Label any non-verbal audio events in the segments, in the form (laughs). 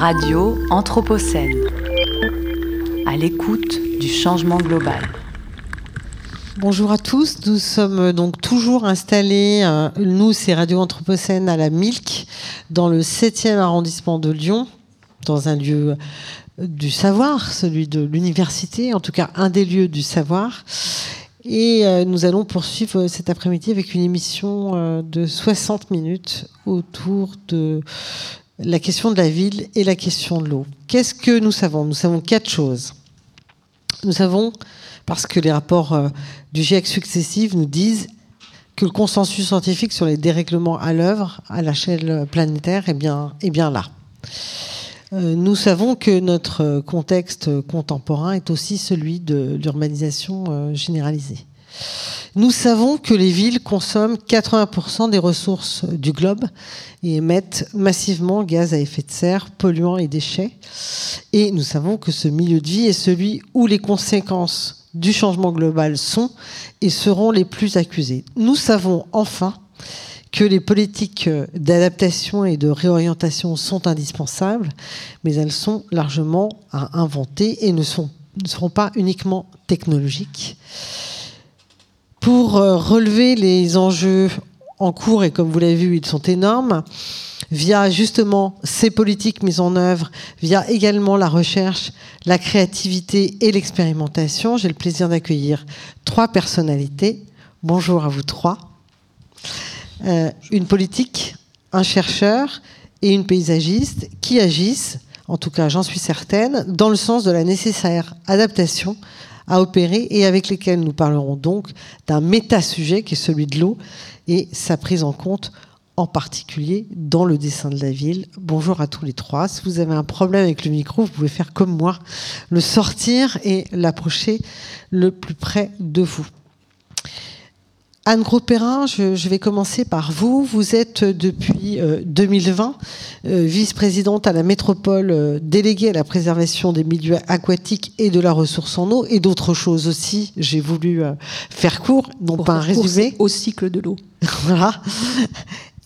Radio Anthropocène. À l'écoute du changement global. Bonjour à tous, nous sommes donc toujours installés, euh, nous c'est Radio Anthropocène à la Milk, dans le 7e arrondissement de Lyon, dans un lieu du savoir, celui de l'université, en tout cas un des lieux du savoir. Et euh, nous allons poursuivre cet après-midi avec une émission euh, de 60 minutes autour de la question de la ville et la question de l'eau. Qu'est-ce que nous savons? Nous savons quatre choses. Nous savons, parce que les rapports euh, du GIEC successifs nous disent que le consensus scientifique sur les dérèglements à l'œuvre à l'échelle planétaire est bien, est bien là. Euh, nous savons que notre contexte contemporain est aussi celui de l'urbanisation euh, généralisée. Nous savons que les villes consomment 80% des ressources du globe et émettent massivement gaz à effet de serre, polluants et déchets. Et nous savons que ce milieu de vie est celui où les conséquences du changement global sont et seront les plus accusées. Nous savons enfin que les politiques d'adaptation et de réorientation sont indispensables, mais elles sont largement à inventer et ne, ne seront pas uniquement technologiques. Pour euh, relever les enjeux en cours, et comme vous l'avez vu, ils sont énormes, via justement ces politiques mises en œuvre, via également la recherche, la créativité et l'expérimentation, j'ai le plaisir d'accueillir trois personnalités. Bonjour à vous trois. Euh, une politique, un chercheur et une paysagiste qui agissent, en tout cas j'en suis certaine, dans le sens de la nécessaire adaptation à opérer et avec lesquels nous parlerons donc d'un méta-sujet qui est celui de l'eau et sa prise en compte en particulier dans le dessin de la ville. Bonjour à tous les trois. Si vous avez un problème avec le micro, vous pouvez faire comme moi, le sortir et l'approcher le plus près de vous. Anne Gros-Perrin, je, vais commencer par vous. Vous êtes depuis 2020 euh, euh, vice-présidente à la métropole euh, déléguée à la préservation des milieux aquatiques et de la ressource en eau et d'autres choses aussi. J'ai voulu faire court, non pas un résumé. Au cycle de l'eau. (laughs) voilà.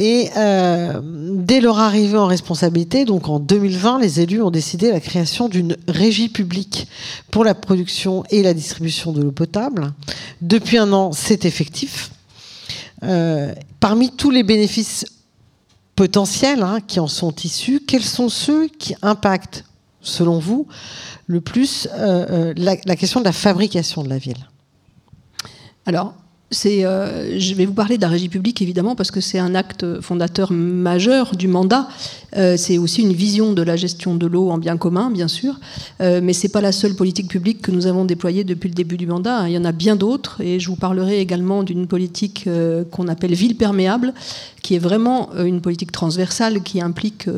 Et dès leur arrivée en responsabilité, donc en 2020, les élus ont décidé la création d'une régie publique pour la production et la distribution de l'eau potable. Depuis un an, c'est effectif. Euh, parmi tous les bénéfices potentiels hein, qui en sont issus, quels sont ceux qui impactent, selon vous, le plus euh, euh, la, la, question de la fabrication de la ville? Alors, euh, je vais vous parler de la régie évidemment parce que c'est un acte fondateur majeur du mandat. Euh, c'est aussi une vision de la gestion de l'eau en bien commun, bien sûr, euh, mais c'est pas la seule politique publique que nous avons déployée depuis le début du mandat. Il y en a bien d'autres et je vous parlerai également d'une politique qu'on appelle ville perméable, qui est vraiment une politique transversale qui implique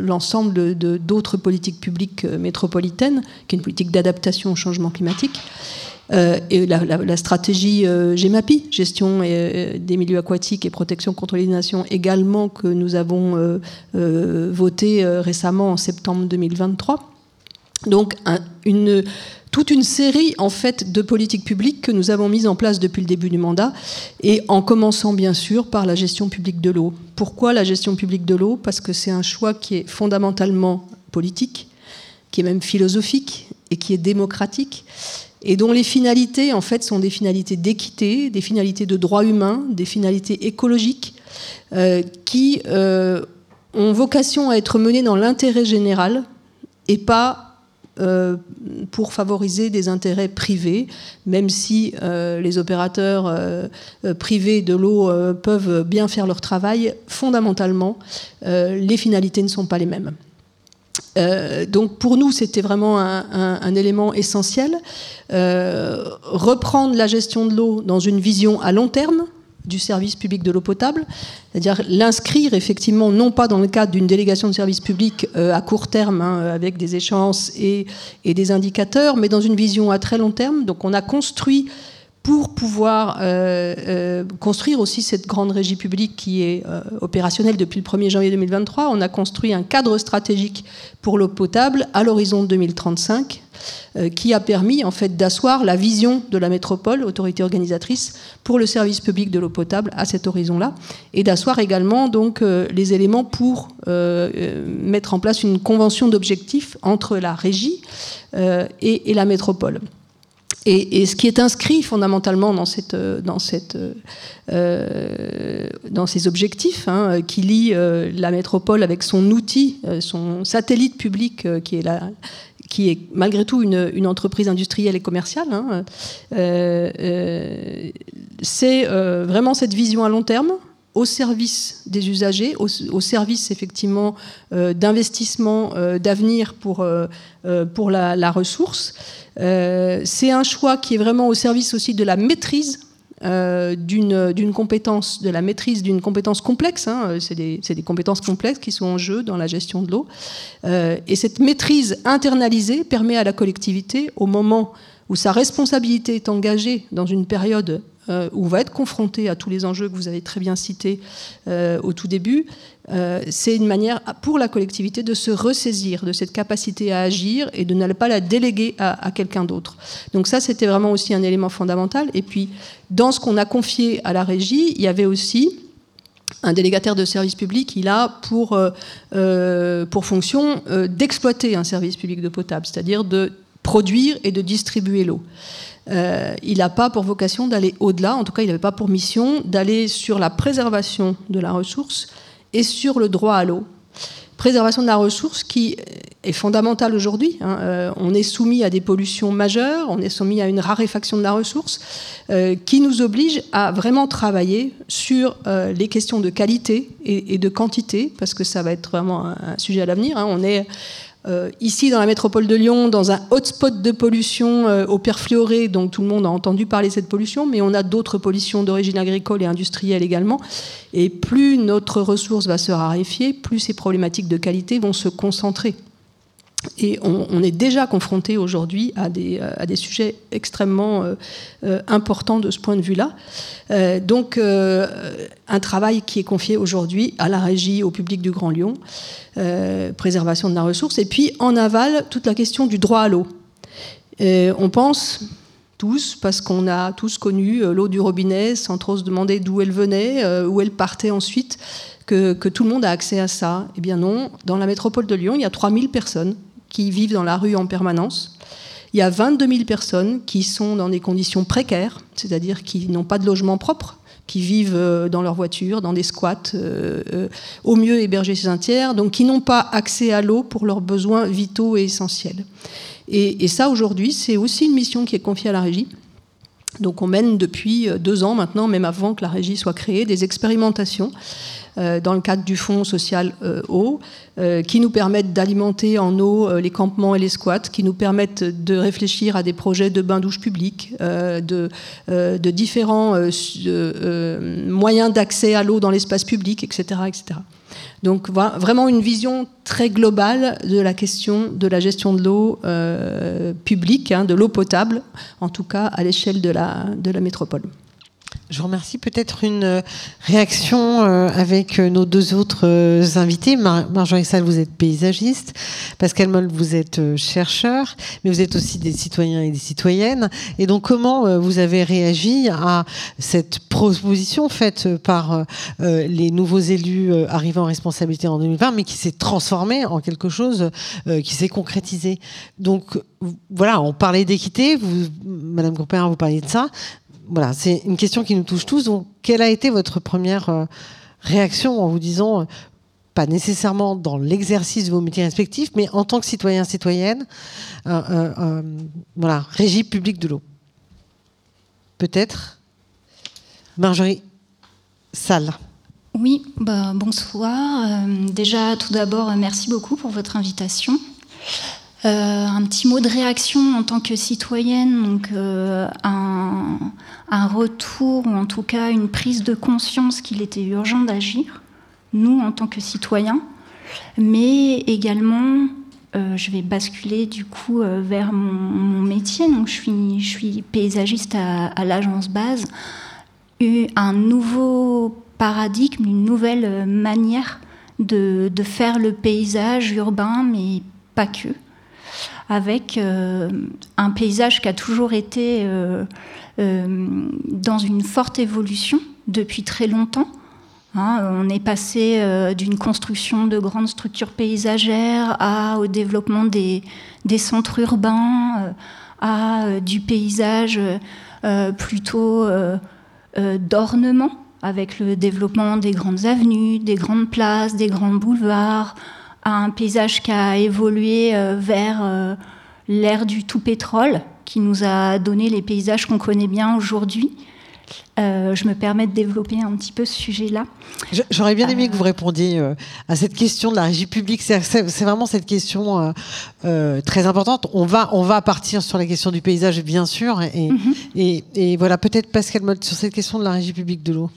l'ensemble d'autres politiques publiques métropolitaines, qui est une politique d'adaptation au changement climatique. Euh, et la, stratégie euh, GEMAPI, gestion euh, des milieux aquatiques et protection contre nations également, que nous avons voté récemment en septembre 2023. Donc, une, toute une série en fait de politiques publiques que nous avons mises en place depuis le début du mandat, et en commençant bien sûr par la gestion publique de l'eau. Pourquoi la gestion publique de l'eau? Parce que c'est un choix qui est fondamentalement politique, qui est même philosophique et qui est démocratique et dont les finalités, en fait, sont des finalités d'équité, des finalités de droit humain, des finalités écologiques, euh, qui euh, ont vocation à être menées dans l'intérêt général et pas euh, pour favoriser des intérêts privés, même si les opérateurs privés de l'eau peuvent bien faire leur travail, fondamentalement, les finalités ne sont pas les mêmes. Euh, donc pour nous, c'était vraiment un, élément essentiel. Euh, reprendre la gestion de l'eau dans une vision à long terme du service public de l'eau potable, c'est-à-dire l'inscrire effectivement non pas dans le cadre d'une délégation de service public euh, à court terme hein, avec des échéances et, et, des indicateurs, mais dans une vision à très long terme. Donc on a construit pour pouvoir euh, euh, construire aussi cette grande régie publique qui est euh, opérationnelle depuis le 1er janvier 2023, on a construit un cadre stratégique pour l'eau potable à l'horizon 2035 qui a permis en fait d'asseoir la vision de la métropole, autorité organisatrice, pour le service public de l'eau potable à cet horizon-là, et d'asseoir également donc les éléments pour mettre en place une convention d'objectifs entre la régie et, et la métropole. Et, ce qui est inscrit fondamentalement dans, cette, dans, cette, euh, dans ces objectifs, hein, qui lie euh, la métropole avec son outil, euh, son satellite public, qui, est la, qui est malgré tout une, une entreprise industrielle et commerciale, hein, c'est vraiment cette vision à long terme au service des usagers, au, service effectivement d'investissement d'avenir pour, pour la, ressource. Euh, c'est un choix qui est vraiment au service aussi de la maîtrise euh, d'une compétence, de la maîtrise d'une compétence complexe. Hein. c'est des, des, compétences complexes qui sont en jeu dans la gestion de l'eau. Euh, et cette maîtrise internalisée permet à la collectivité, au moment où sa responsabilité est engagée dans une période euh, où on va être confronté à tous les enjeux que vous avez très bien cités euh, au tout début, euh, c'est une manière pour la collectivité de se ressaisir de cette capacité à agir et de ne pas la déléguer à, quelqu'un d'autre. Donc ça, c'était vraiment aussi un élément fondamental. Et puis, dans ce qu'on a confié à la régie, il y avait aussi un délégataire de service public, il a pour, pour fonction d'exploiter un service public de potable, c'est-à-dire de produire et de distribuer l'eau. Euh, il n'a pas pour vocation d'aller au-delà, en tout cas il n'avait pas pour mission d'aller sur la préservation de la ressource et sur le droit à l'eau. Préservation de la ressource qui est fondamentale aujourd'hui. Hein. Euh, on est soumis à des pollutions majeures, on est soumis à une raréfaction de la ressource euh, qui nous oblige à vraiment travailler sur les questions de qualité et, de quantité, parce que ça va être vraiment un, sujet à l'avenir. Hein. On est euh, ici, dans la métropole de Lyon, dans un hotspot de pollution euh, au perfluoré, donc tout le monde a entendu parler de cette pollution, mais on a d'autres pollutions d'origine agricole et industrielle également. Et plus notre ressource va se raréfier, plus ces problématiques de qualité vont se concentrer. Et on, est déjà confronté aujourd'hui à des, euh, à des, sujets extrêmement euh, euh, importants de ce point de vue-là. donc, un travail qui est confié aujourd'hui à la régie, au public du Grand Lyon, préservation de la ressource, et puis en aval, toute la question du droit à l'eau. on pense tous, parce qu'on a tous connu l'eau du robinet sans trop se demander d'où elle venait, où elle partait ensuite, que, que, tout le monde a accès à ça. Eh bien non, dans la métropole de Lyon, il y a 3000 personnes qui vivent dans la rue en permanence. Il y a 22 000 personnes qui sont dans des conditions précaires, c'est-à-dire qui n'ont pas de logement propre, qui vivent euh, dans leur voiture, dans des squats, euh, euh, au mieux hébergés chez un tiers, donc qui n'ont pas accès à l'eau pour leurs besoins vitaux et essentiels. Et, et ça, aujourd'hui, c'est aussi une mission qui est confiée à la régie. Donc on mène depuis deux ans maintenant, même avant que la régie soit créée, des expérimentations euh, dans le cadre du Fonds social euh, eau, euh, qui nous permettent d'alimenter en eau les campements et les squats, qui nous permettent de réfléchir à des projets de bains-douches publics, de, de, différents moyens d'accès à l'eau dans l'espace public, etc. etc. Donc vraiment une vision très globale de la question de la gestion de l'eau publique, hein, de l'eau potable, en tout cas à l'échelle de la métropole. Je vous remercie. Peut-être une euh, réaction euh, avec euh, nos deux autres invités. Marjorie Salle, vous êtes paysagiste. Pascal Moll, vous êtes chercheur, mais vous êtes aussi des citoyens et des citoyennes. Et donc, comment vous avez réagi à cette proposition faite par les nouveaux élus arrivant en responsabilité en 2020, mais qui s'est transformée en quelque chose qui s'est concrétisé Donc, voilà, on parlait d'équité. Madame Groupin, vous parliez de ça voilà, c'est une question qui nous touche tous. Donc, quelle a été votre première euh, réaction en vous disant, euh, pas nécessairement dans l'exercice de vos métiers respectifs, mais en tant que citoyen, citoyenne, euh, voilà, régie publique de l'eau? Peut-être Marjorie Salle. Oui, bah, bonsoir. déjà, tout d'abord, merci beaucoup pour votre invitation. Euh, un petit mot de réaction en tant que citoyenne, donc euh, un, retour ou en tout cas une prise de conscience qu'il était urgent d'agir, nous en tant que citoyens, mais également je vais basculer du coup vers mon, métier. Donc, je suis, paysagiste à, l'agence base. Un nouveau paradigme, une nouvelle manière de, faire le paysage urbain, mais pas que. Avec un paysage qui a toujours été dans une forte évolution depuis très longtemps. Hein, on est passé euh, d'une construction de grandes structures paysagères à, au développement des, centres urbains, euh, à euh, du paysage plutôt d'ornement, avec le développement des grandes avenues, des grandes places, des grands boulevards, à un paysage qui a évolué vers l'ère du tout pétrole, qui nous a donné les paysages qu'on connaît bien aujourd'hui. Euh, je me permets de développer un petit peu ce sujet-là. J'aurais bien aimé que vous répondiez euh, à cette question de la régie publique. C'est vraiment cette question euh, très importante. On va, on va partir sur la question du paysage, bien sûr. Et, mhm. et, voilà, peut-être Pascal Motte, sur cette question de la régie publique de l'eau.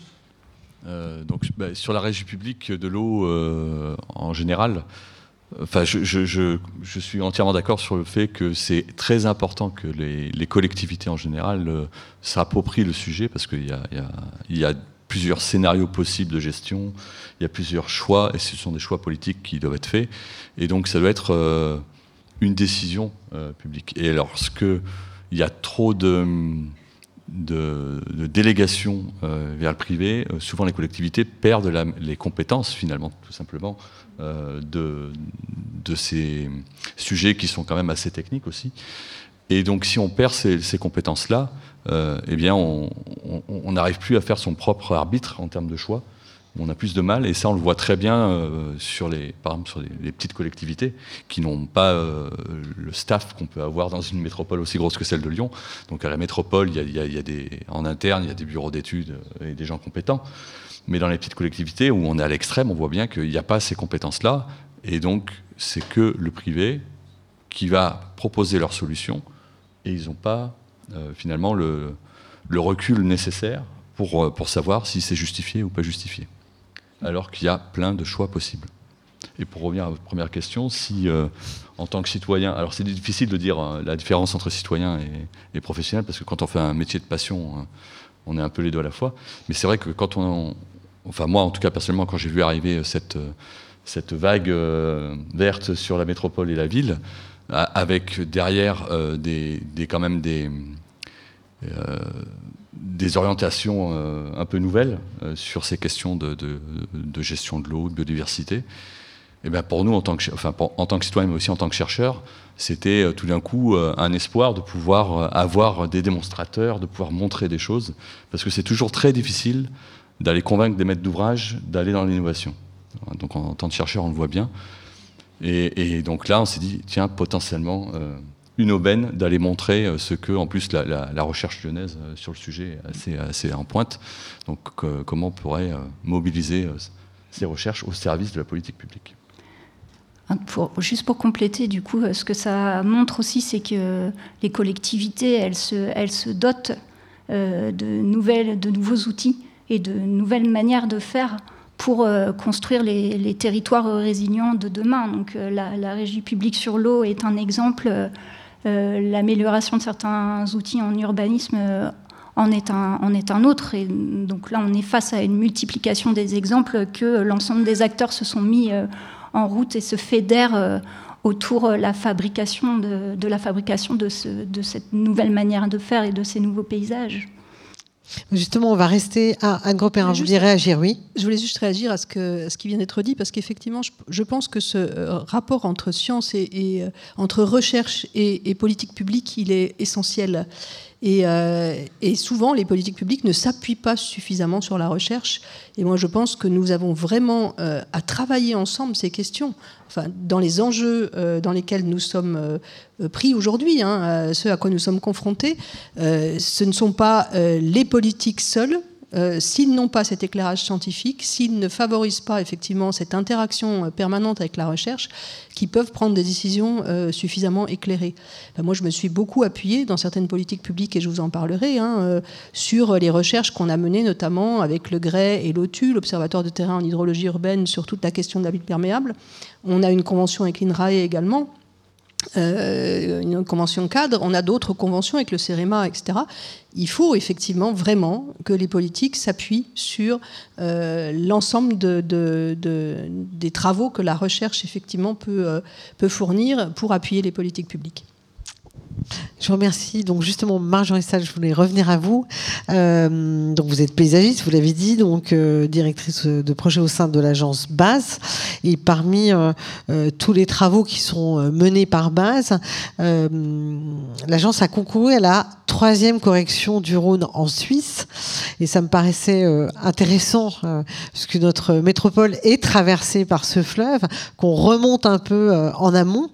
Donc, bah, sur la régie publique de l'eau en général, Enfin, je, suis entièrement d'accord sur le fait que c'est très important que les, collectivités en général euh, s'approprient le sujet parce qu'il y, a, plusieurs scénarios possibles de gestion, il y a plusieurs choix et ce sont des choix politiques qui doivent être faits. Et donc, ça doit être euh, une décision euh, publique. Et lorsqu'il y a trop de, de, délégation vers le privé, souvent les collectivités perdent les compétences finalement, tout simplement, euh, de, ces sujets qui sont quand même assez techniques aussi. Et donc, si on perd ces, compétences-là, euh, eh bien, on n'arrive plus à faire son propre arbitre en termes de choix. On a plus de mal, et ça, on le voit très bien euh, sur les, par exemple, sur les, petites collectivités qui n'ont pas le staff qu'on peut avoir dans une métropole aussi grosse que celle de Lyon. Donc, à la métropole, il y a, en interne, il y a des bureaux d'études et des gens compétents. Mais dans les petites collectivités où on est à l'extrême, on voit bien qu'il n'y a pas ces compétences-là. Et donc, c'est que le privé qui va proposer leurs solutions. Et ils n'ont pas, euh, finalement, le, recul nécessaire euh, pour savoir si c'est justifié ou pas justifié. Alors qu'il y a plein de choix possibles. Et pour revenir à votre première question, si euh, en tant que citoyen, alors c'est difficile de dire la différence entre citoyen et, professionnel, parce que quand on fait un métier de passion, on est un peu les deux à la fois. Mais c'est vrai que quand on, enfin moi en tout cas personnellement, quand j'ai vu arriver cette, cette vague euh, verte sur la métropole et la ville, avec derrière euh, des, quand même des, euh, des orientations un peu nouvelles sur ces questions de, gestion de l'eau, de biodiversité. Et eh bien pour nous, en tant, que, enfin, en tant que citoyen, mais aussi en tant que chercheur, c'était tout d'un coup un espoir de pouvoir avoir des démonstrateurs, de pouvoir montrer des choses, parce que c'est toujours très difficile d'aller convaincre des maîtres d'ouvrage d'aller dans l'innovation. Donc en, tant que chercheur, on le voit bien. Et, donc là, on s'est dit, tiens, potentiellement, euh, une aubaine d'aller montrer euh, ce que, en plus, la, recherche lyonnaise euh, sur le sujet est assez, en pointe. Donc comment on pourrait mobiliser ces recherches au service de la politique publique? Juste pour compléter, du coup, ce que ça montre aussi, c'est que les collectivités, elles se, dotent de, nouvelles, de nouveaux outils et de nouvelles manières de faire pour euh, construire les, territoires résilients de demain. Donc euh, la, régie publique sur l'eau est un exemple. Euh, l'amélioration de certains outils en urbanisme en est, un, en est un autre. Et donc là, on est face à une multiplication des exemples que l'ensemble des acteurs se sont mis en route et se fédèrent autour la fabrication de, la fabrication de cette nouvelle manière de faire et de ces nouveaux paysages. Justement, on va rester à Anne Gros-Perrin. Vous voulez réagir, oui Je voulais juste réagir à ce, que, ce qui vient d'être dit, parce qu'effectivement, je, pense que ce euh, rapport entre science et, euh, entre recherche et, et, politique publique, il est essentiel. Euh, et, souvent, les politiques publiques ne s'appuient pas suffisamment sur la recherche. Et moi, je pense que nous avons vraiment euh, à travailler ensemble ces questions. Enfin, dans les enjeux euh, dans lesquels nous sommes pris aujourd'hui, hein, ceux à quoi nous sommes confrontés, ce ne sont pas les politiques seules euh, s'ils n'ont pas cet éclairage scientifique, s'ils ne favorisent pas effectivement cette interaction euh, permanente avec la recherche, qui peuvent prendre des décisions euh, suffisamment éclairées. moi, je me suis beaucoup appuyée dans certaines politiques publiques, et je vous en parlerai, hein, sur les recherches qu'on a menées, notamment avec le GREI et l'OTU, l'Observatoire de terrain en hydrologie urbaine, sur toute la question de la ville perméable. On a une convention avec l'INRAE également euh, une convention cadre, on a d'autres conventions avec le CEREMA, etc. Il faut effectivement vraiment que les politiques s'appuient sur euh, l'ensemble des travaux que la recherche effectivement peut, peut fournir pour appuyer les politiques publiques. Je vous remercie. Donc justement, Marjorie Sall, je voulais revenir à vous. Euh, donc vous êtes paysagiste, vous l'avez dit, donc euh, directrice de projet au sein de l'agence Base. Et parmi euh, tous les travaux qui sont menés par Base, l'agence a concouru à la troisième correction du Rhône en Suisse. Et ça me paraissait intéressant, puisque notre métropole est traversée par ce fleuve, qu'on remonte un peu en amont.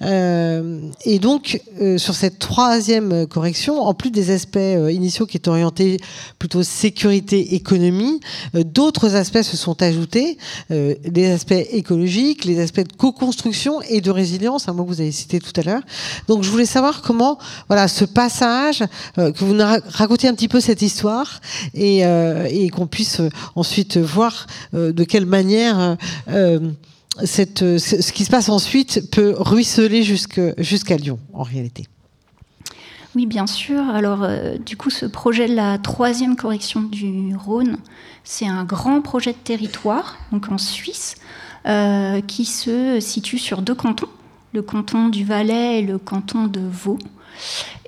et donc, sur cette troisième correction, en plus des aspects euh, initiaux qui étaient orientés plutôt sécurité, économie, euh, d'autres aspects se sont ajoutés, euh, les aspects écologiques, les aspects de co-construction et de résilience, un mot que vous avez cité tout à l'heure. Donc je voulais savoir comment, voilà, ce passage, que vous nous racontiez un petit peu cette histoire et, qu'on puisse ensuite voir de quelle manière ce qui se passe ensuite peut ruisseler jusqu'à Lyon, en réalité. Oui, bien sûr. Alors, euh, du coup, ce projet de la troisième correction du Rhône, c'est un grand projet de territoire, donc en Suisse, euh, qui se situe sur deux cantons, le canton du Valais et le canton de Vaud.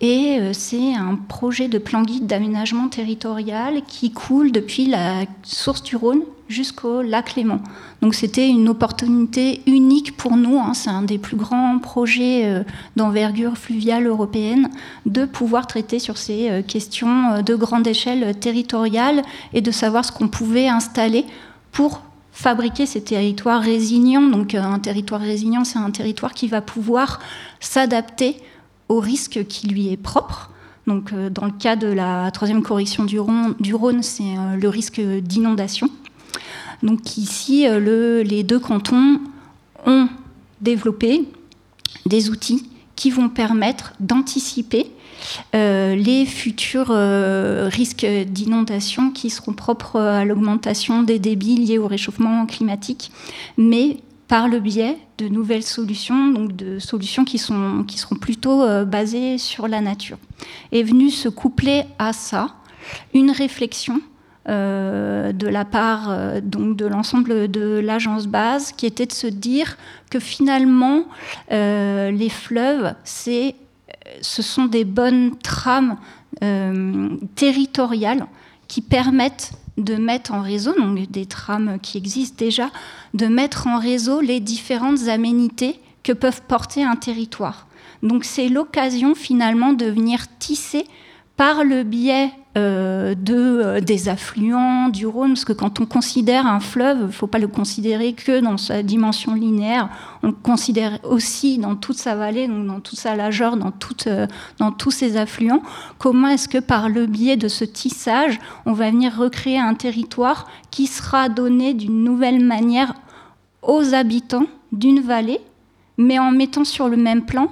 Et euh, c'est un projet de plan guide d'aménagement territorial qui coule depuis la source du Rhône jusqu'au lac Léman. Donc c'était une opportunité unique pour nous, hein. c'est un des plus grands projets euh, d'envergure fluviale européenne, de pouvoir traiter sur ces euh, questions de grande échelle territoriale et de savoir ce qu'on pouvait installer pour fabriquer ces territoires résilients. Donc un territoire résilient, c'est un territoire qui va pouvoir s'adapter au risque qui lui est propre. Donc, euh, dans le cas de la troisième correction du Rhône, c'est euh, le risque d'inondation. Donc ici, euh, les deux cantons ont développé des outils qui vont permettre d'anticiper les futurs risques d'inondation qui seront propres à l'augmentation des débits liés au réchauffement climatique, mais par le biais de nouvelles solutions, donc de solutions qui, sont, qui seront plutôt euh, basées sur la nature. Est venue se coupler à ça une réflexion euh, de la part euh, donc de l'ensemble de l'agence base, qui était de se dire que finalement les fleuves, c'est, ce sont des bonnes trames territoriales qui permettent de mettre en réseau, donc des trames qui existent déjà, de mettre en réseau les différentes aménités que peuvent porter un territoire. Donc c'est l'occasion finalement de venir tisser par le biais euh, de, euh, des affluents du Rhône, parce que quand on considère un fleuve, il ne faut pas le considérer que dans sa dimension linéaire, on considère aussi dans toute sa vallée, dans toute sa largeur, euh, dans tous ses affluents. Comment est-ce que par le biais de ce tissage, on va venir recréer un territoire qui sera donné d'une nouvelle manière aux habitants d'une vallée, mais en mettant sur le même plan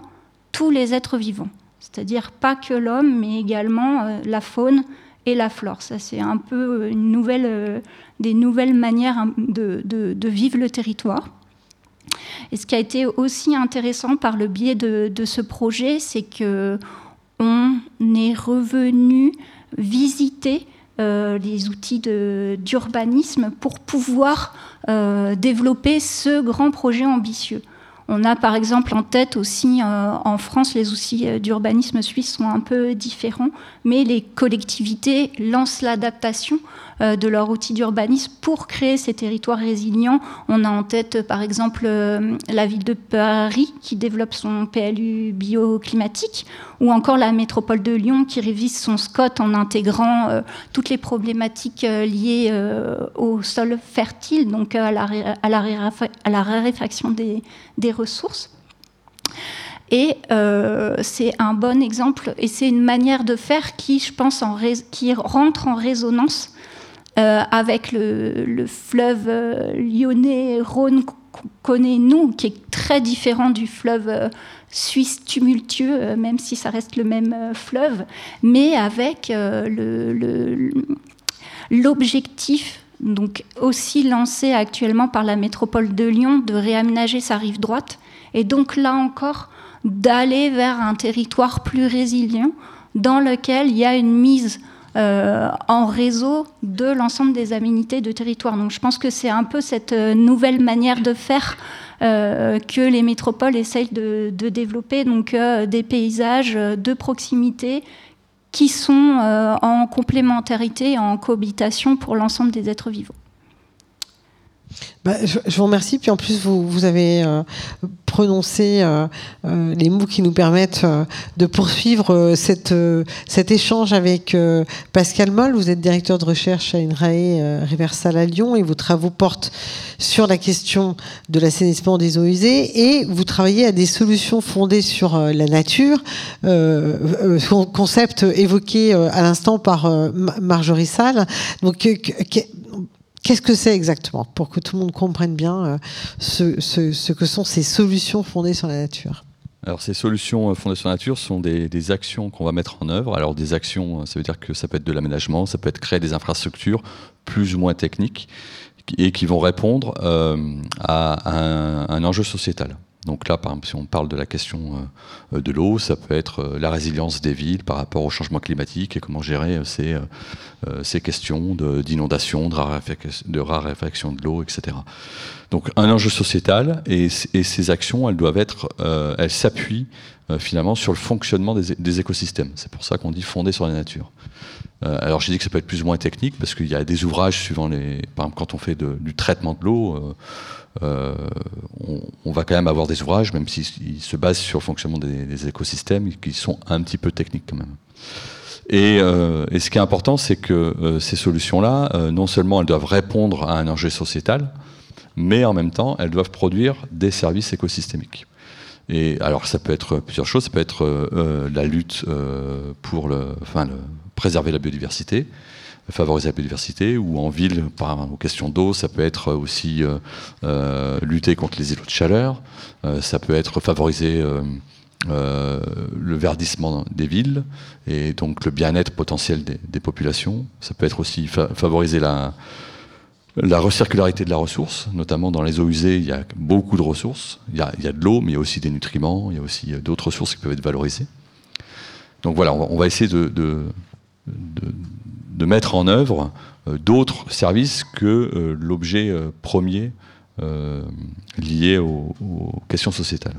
tous les êtres vivants? C'est-à-dire pas que l'homme, mais également euh, la faune et la flore. Ça, c'est un peu euh, euh, des nouvelles manières hein, de, vivre le territoire. Et ce qui a été aussi intéressant par le biais de, ce projet, c'est que on est revenu visiter les outils d'urbanisme pour pouvoir développer ce grand projet ambitieux. On a par exemple en tête aussi euh, en France, les outils euh, d'urbanisme suisse sont un peu différents, mais les collectivités lancent l'adaptation euh, de leurs outils d'urbanisme pour créer ces territoires résilients. On a en tête par exemple la ville de Paris qui développe son PLU bioclimatique, ou encore la métropole de Lyon qui révise son SCOT en intégrant toutes les problématiques liées au sol fertile, donc à la, raréfaction des, des ressources. Et euh, c'est un bon exemple et c'est une manière de faire qui, je pense, en qui rentre en résonance euh, avec le, fleuve euh, lyonnais, Rhône qu'on connaît nous, qui est très différent du fleuve suisse tumultueux, même si ça reste le même fleuve, mais avec l'objectif donc aussi lancé actuellement par la métropole de Lyon de réaménager sa rive droite. Et donc là encore, d'aller vers un territoire plus résilient dans lequel il y a une mise euh, en réseau de l'ensemble des aménités de territoire. Donc je pense que c'est un peu cette euh, nouvelle manière de faire euh, que les métropoles essayent de, développer, donc des paysages de proximité qui sont en complémentarité, en cohabitation pour l'ensemble des êtres vivants. Bah, je, vous remercie. Puis en plus, vous, vous avez euh, prononcé euh, euh, les mots qui nous permettent de poursuivre cette, cet échange avec Pascal Moll. Vous êtes directeur de recherche à INRAE Riversal à Lyon et vos travaux portent sur la question de l'assainissement des eaux usées et vous travaillez à des solutions fondées sur la nature, concept évoqué à l'instant par Marjorie Salle. Donc, Qu'est-ce que c'est exactement pour que tout le monde comprenne bien euh, ce, que sont ces solutions fondées sur la nature? Alors ces solutions euh, fondées sur la nature sont des, actions qu'on va mettre en œuvre. Alors des actions, euh, ça veut dire que ça peut être de l'aménagement, ça peut être créer des infrastructures plus ou moins techniques et qui vont répondre à un, enjeu sociétal. Donc là, par exemple, si on parle de la question euh, de l'eau, ça peut être euh, la résilience des villes par rapport au changement climatique et comment gérer euh, ces, questions d'inondation, de, de, raréfaction de l'eau, etc. Donc un enjeu sociétal et, ces actions, elles doivent être, elles s'appuient finalement sur le fonctionnement des, écosystèmes. C'est pour ça qu'on dit fonder sur la nature. alors j'ai dit que ça peut être plus ou moins technique parce qu'il y a des ouvrages suivant les, par exemple quand on fait du traitement de l'eau euh, on, va quand même avoir des ouvrages, même s'ils se basent sur le fonctionnement des, écosystèmes, qui sont un petit peu techniques quand même. Et, euh, ce qui est important, c'est que euh, ces solutions-là, non seulement elles doivent répondre à un enjeu sociétal, mais en même temps, elles doivent produire des services écosystémiques. Et alors, ça peut être plusieurs choses. Ça peut être la lutte pour enfin, préserver la biodiversité favoriser la biodiversité, ou en ville, par aux questions d'eau, ça peut être aussi euh, euh, lutter contre les îlots de chaleur, euh, ça peut être favoriser le verdissement des villes et donc le bien-être potentiel des, populations. Ça peut être aussi favoriser la, la recircularité de la ressource, notamment dans les eaux usées, il y a beaucoup de ressources. Il y a, de l'eau, mais il y a aussi des nutriments, il y a aussi d'autres ressources qui peuvent être valorisées. Donc voilà, on va, essayer de mettre en œuvre euh, d'autres services que euh, l'objet euh, premier lié aux, questions sociétales.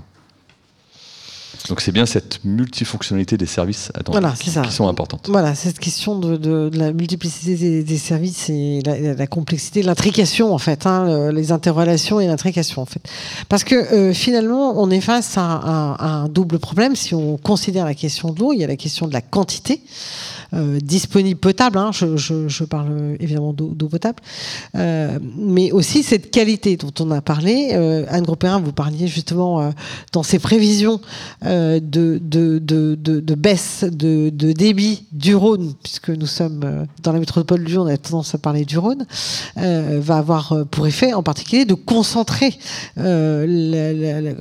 Donc c'est bien cette multifonctionnalité des services qui, sont importantes. Voilà, cette question de, la multiplicité des, services et la, complexité, l'intrication en fait, hein, les interrelations et l'intrication en fait. Parce que finalement, on est face à un, double problème. Si on considère la question de l'eau, il y a la question de la quantité. Euh, disponible potable, hein, je, parle évidemment d'eau potable, euh, mais aussi cette qualité dont on a parlé. Euh, Anne Gropérin, vous parliez justement dans ses prévisions de, baisse de, débit du Rhône, puisque nous sommes dans la métropole de Lyon, on a tendance à parler du Rhône, va avoir pour effet en particulier de concentrer les,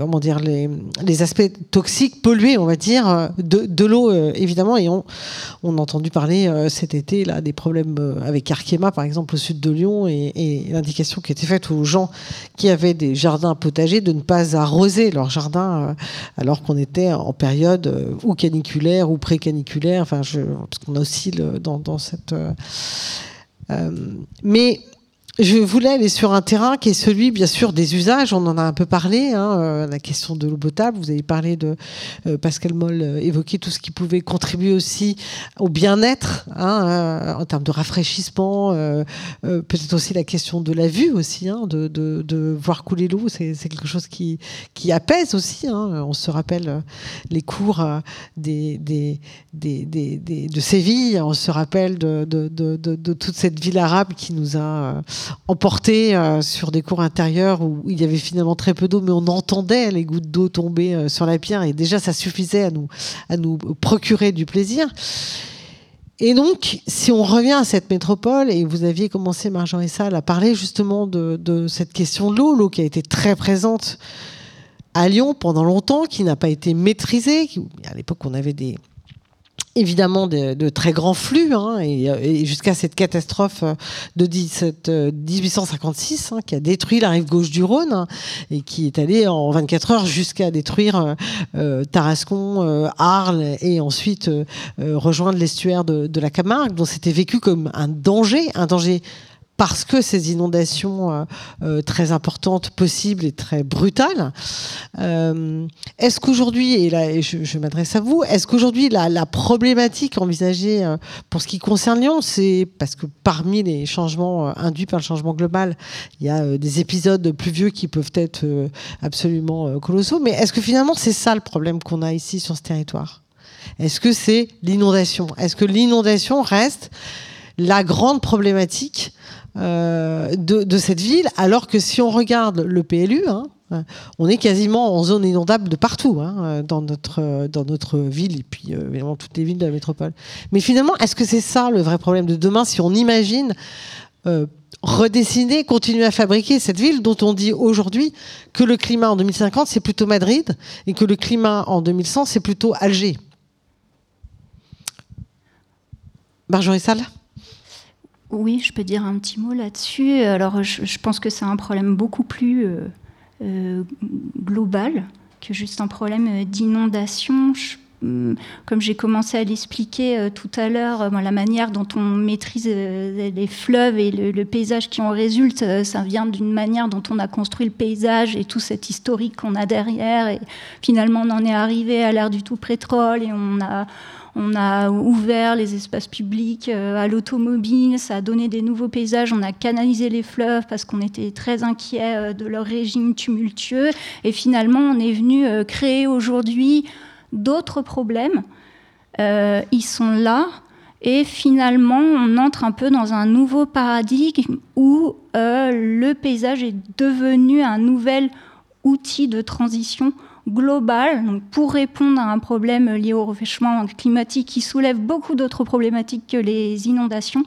aspects toxiques, pollués, on va dire, de, l'eau, évidemment, et on entend parler euh, cet été là, des problèmes euh, avec Arkema, par exemple, au sud de Lyon, et, l'indication qui était faite aux gens qui avaient des jardins potagers de ne pas arroser leur jardin euh, alors qu'on était en période ou caniculaire ou pré-caniculaire. Enfin, je, parce qu'on oscille dans, dans cette. mais je voulais aller sur un terrain qui est celui, bien sûr, des usages. On en a un peu parlé, hein, euh, la question de l'eau potable. Vous avez parlé de euh, Pascal Moll, euh, évoquer tout ce qui pouvait contribuer aussi au bien-être hein, en termes de rafraîchissement. Peut-être aussi la question de la vue aussi, hein, de, de, de, voir couler l'eau. C'est quelque chose qui, qui apaise aussi. Hein. On se rappelle les cours des, des, des, des, de Séville. On se rappelle de, de toute cette ville arabe qui nous a emporté euh, sur des cours intérieurs où il y avait finalement très peu d'eau, mais on entendait les gouttes d'eau tomber euh, sur la pierre et déjà ça suffisait à nous, à nous procurer du plaisir. Et donc, si on revient à cette métropole, et vous aviez commencé, Marjorie Salle, à parler justement de, de cette question de l'eau, l'eau qui a été très présente à Lyon pendant longtemps, qui n'a pas été maîtrisée. À l'époque, on avait des, évidemment de, très grands flux, hein, et, jusqu'à cette catastrophe de 1856 hein, qui a détruit la rive gauche du Rhône hein, et qui est allée en 24 heures jusqu'à détruire Tarascon, Arles et ensuite rejoindre l'estuaire de, la Camargue. Donc c'était vécu comme un danger, un danger parce que ces inondations euh, euh, très importantes, possibles et très brutales. Euh, est-ce qu'aujourd'hui, et là je, m'adresse à vous, est-ce qu'aujourd'hui la, problématique envisagée pour ce qui concerne Lyon, c'est parce que parmi les changements induits par le changement global, il y a des épisodes pluvieux qui peuvent être absolument colossaux, mais est-ce que finalement c'est ça le problème qu'on a ici sur ce territoire? Est-ce que c'est l'inondation? Est-ce que l'inondation reste la grande problématique euh, de, cette ville, alors que si on regarde le PLU, hein, on est quasiment en zone inondable de partout hein, dans, notre, dans notre ville et puis euh, évidemment toutes les villes de la métropole. Mais finalement, est-ce que c'est ça le vrai problème de demain si on imagine euh, redessiner, continuer à fabriquer cette ville dont on dit aujourd'hui que le climat en 2050 c'est plutôt Madrid et que le climat en 2100 c'est plutôt Alger? Marjorie oui, je peux dire un petit mot là-dessus. Alors, je, pense que c'est un problème beaucoup plus euh, euh, global que juste un problème euh, d'inondation. Hum, comme j'ai commencé à l'expliquer tout à l'heure, la manière dont on maîtrise les fleuves et le, paysage qui en résulte, ça vient d'une manière dont on a construit le paysage et tout cet historique qu'on a derrière. Et finalement, on en est arrivé à l'ère du tout pétrole et on a on a ouvert les espaces publics euh, à l'automobile, ça a donné des nouveaux paysages, on a canalisé les fleuves parce qu'on était très inquiet euh, de leur régime tumultueux. Et finalement, on est venu euh, créer aujourd'hui d'autres problèmes. ils sont là. Et finalement, on entre un peu dans un nouveau paradigme où le paysage est devenu un nouvel outil de transition global pour répondre à un problème lié au réchauffement climatique qui soulève beaucoup d'autres problématiques que les inondations.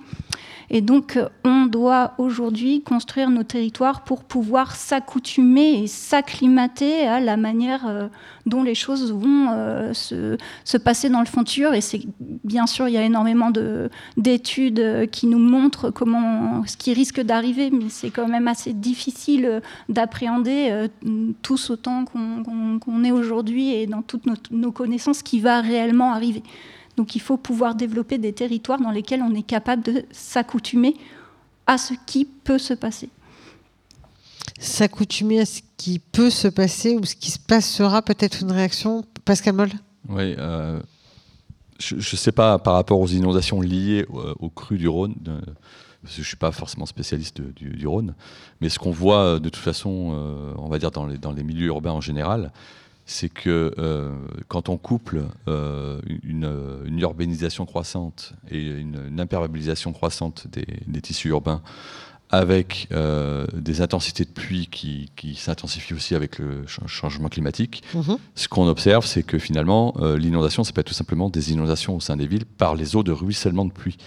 Et donc, euh, on doit aujourd'hui construire nos territoires pour pouvoir s'accoutumer et s'acclimater à la manière euh, dont les choses vont euh, se, passer dans le futur. Et c'est bien sûr, il y a énormément d'études qui nous montrent comment ce qui risque d'arriver, mais c'est quand même assez difficile d'appréhender tous autant qu'on est aujourd'hui et dans toutes nos, nos connaissances qui va réellement arriver. Donc il faut pouvoir développer des territoires dans lesquels on est capable de s'accoutumer à ce qui peut se passer. S'accoutumer à ce qui peut se passer ou ce qui se passera, peut-être une réaction Pascal Moll? Oui, euh, je ne sais pas par rapport aux inondations liées au, cru du Rhône. parce que je ne suis pas forcément spécialiste du, Rhône, mais ce qu'on voit de toute façon, euh, on va dire dans les, dans les milieux urbains en général, c'est que euh, quand on couple euh, une, urbanisation croissante et une, imperméabilisation croissante des, tissus urbains avec euh, des intensités de pluie qui, s'intensifient aussi avec le changement climatique, mhm. ce qu'on observe, c'est que finalement, l'inondation, c'est pas tout simplement des inondations au sein des villes par les eaux de ruissellement de pluie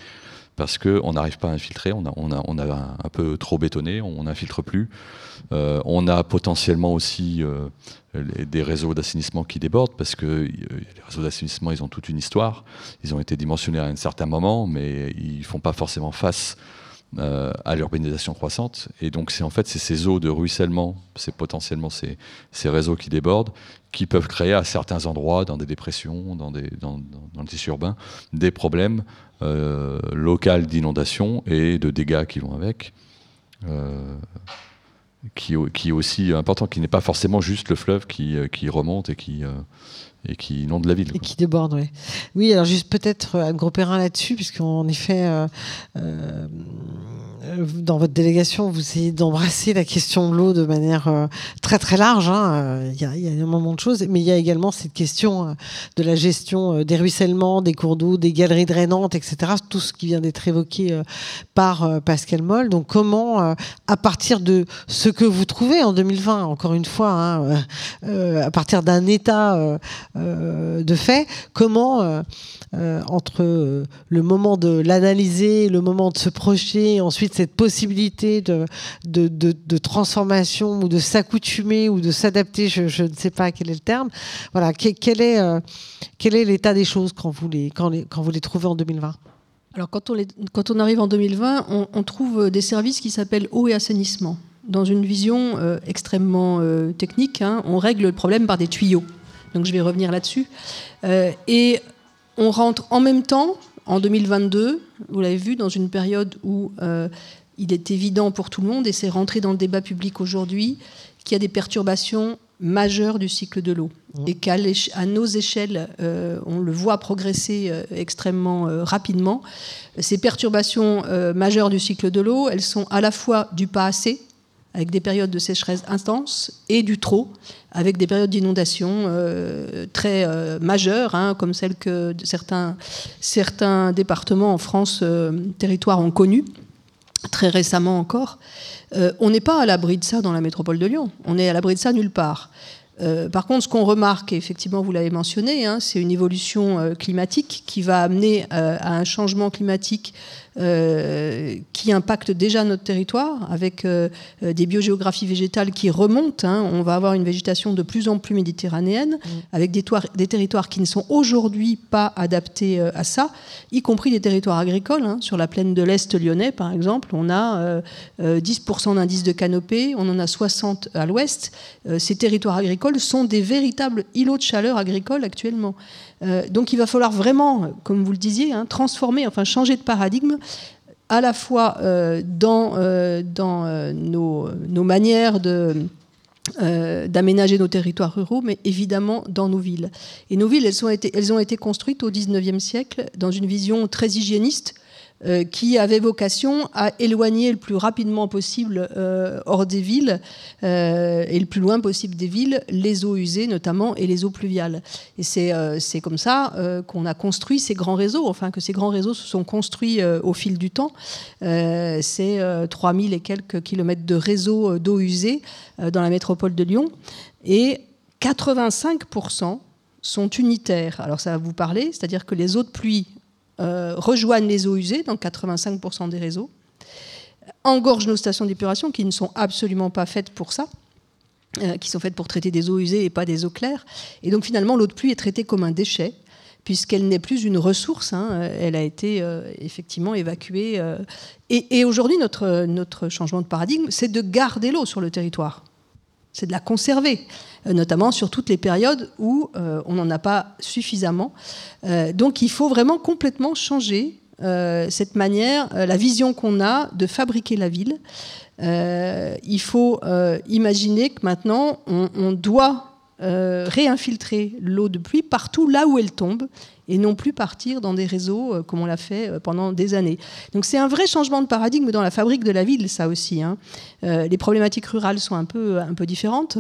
parce qu'on n'arrive pas à infiltrer, on a, on a, on a un, peu trop bétonné, on n'infiltre plus. Euh, on a potentiellement aussi euh, des réseaux d'assainissement qui débordent, parce que euh, les réseaux d'assainissement, ils ont toute une histoire. Ils ont été dimensionnés à un certain moment, mais ils ne font pas forcément face à l'urbanisation croissante. Et donc, c'est en fait ces eaux de ruissellement, c'est potentiellement ces, ces, réseaux qui débordent, qui peuvent créer à certains endroits, dans des dépressions, dans, des, dans, le tissu urbain, des problèmes euh, locales d'inondation et de dégâts qui vont avec. Euh, qui, qui, est aussi important, qui n'est pas forcément juste le fleuve qui, euh, qui remonte et qui, et qui inonde la ville. Et qui déborde, oui. Oui, alors juste peut-être un gros périn là-dessus, puisqu'en effet, euh, dans votre délégation, vous essayez d'embrasser la question de l'eau de manière euh, très très large. Hein. Euh, il, y a, y a, un moment de choses, mais il y a également cette question de la gestion des ruissellements, des cours d'eau, des galeries drainantes, etc. Tout ce qui vient d'être évoqué par Pascal Moll. Donc comment, à partir de ce que vous trouvez en 2020, encore une fois, hein, à partir d'un état de fait. Comment, entre le moment de l'analyser, le moment de se projeter, ensuite cette possibilité de, transformation ou de s'accoutumer ou de s'adapter, je, ne sais pas quel est le terme. Voilà, quel est, quel est l'état des choses quand vous les, quand, vous les trouvez en 2020 alors quand on, arrive en 2020, on, trouve des services qui s'appellent eau et assainissement. Dans une vision euh, extrêmement euh, technique, hein, on règle le problème par des tuyaux. Donc je vais revenir là-dessus. Euh, et on rentre en même temps, en 2022, vous l'avez vu, dans une période où il est évident pour tout le monde, et c'est rentré dans le débat public aujourd'hui, qu'il y a des perturbations majeur du cycle de l'eau mmh. et qu'à nos échelles, euh, on le voit progresser euh, extrêmement euh, rapidement. Ces perturbations majeures du cycle de l'eau, elles sont à la fois du pas assez, avec des périodes de sécheresse intenses, et du trop, avec des périodes d'inondation très majeures, hein, comme celles que certains, certains départements en France, territoires, ont connues, très récemment encore. Euh, on n'est pas à l'abri de ça dans la métropole de Lyon. On est à l'abri de ça nulle part. Euh, par contre, ce qu'on remarque, et effectivement vous l'avez mentionné, hein, c'est une évolution euh, climatique qui va amener à un changement climatique euh, qui impacte déjà notre territoire, avec euh, euh, des biogéographies végétales qui remontent. Hein. On va avoir une végétation de plus en plus méditerranéenne, mm. avec des, des, territoires qui ne sont aujourd'hui pas adaptés à ça, y compris des territoires agricoles. Hein. Sur la plaine de l'Est lyonnais, par exemple, on a 10% d'indice de canopée, on en a 60 à l'ouest. ces territoires agricoles sont des véritables îlots de chaleur agricoles actuellement. Euh, donc il va falloir vraiment, comme vous le disiez, hein, transformer, enfin changer de paradigme à la fois euh, dans, euh, dans nos, nos, manières de, d'aménager nos territoires ruraux, mais évidemment dans nos villes. Et nos villes, elles ont été, elles ont été construites au XIXe siècle dans une vision très hygiéniste qui avait vocation à éloigner le plus rapidement possible euh, hors des villes euh, et le plus loin possible des villes les eaux usées notamment et les eaux pluviales. Et c'est comme ça qu'on a construit ces grands réseaux, enfin que ces grands réseaux se sont construits au fil du temps. c'est 3000 et quelques kilomètres de réseaux d'eau usée dans la métropole de Lyon. Et 85% sont unitaires. Alors ça va vous parler, c'est-à-dire que les eaux de pluie euh, rejoignent les eaux usées dans 85% des réseaux, engorgent nos stations d'épuration qui ne sont absolument pas faites pour ça, euh, qui sont faites pour traiter des eaux usées et pas des eaux claires. Et donc finalement, l'eau de pluie est traitée comme un déchet puisqu'elle n'est plus une ressource, hein. elle a été euh, effectivement évacuée. et, et aujourd'hui, notre, notre changement de paradigme, c'est de garder l'eau sur le territoire, c'est de la conserver. Euh, notamment sur toutes les périodes où euh, on n'en a pas suffisamment. Euh, donc il faut vraiment complètement changer cette manière, la vision qu'on a de fabriquer la ville. il faut imaginer que maintenant, on, doit réinfiltrer l'eau de pluie partout là où elle tombe et non plus partir dans des réseaux comme on l'a fait pendant des années. Donc c'est un vrai changement de paradigme dans la fabrique de la ville, ça aussi. Hein. les problématiques rurales sont un peu, un peu différentes.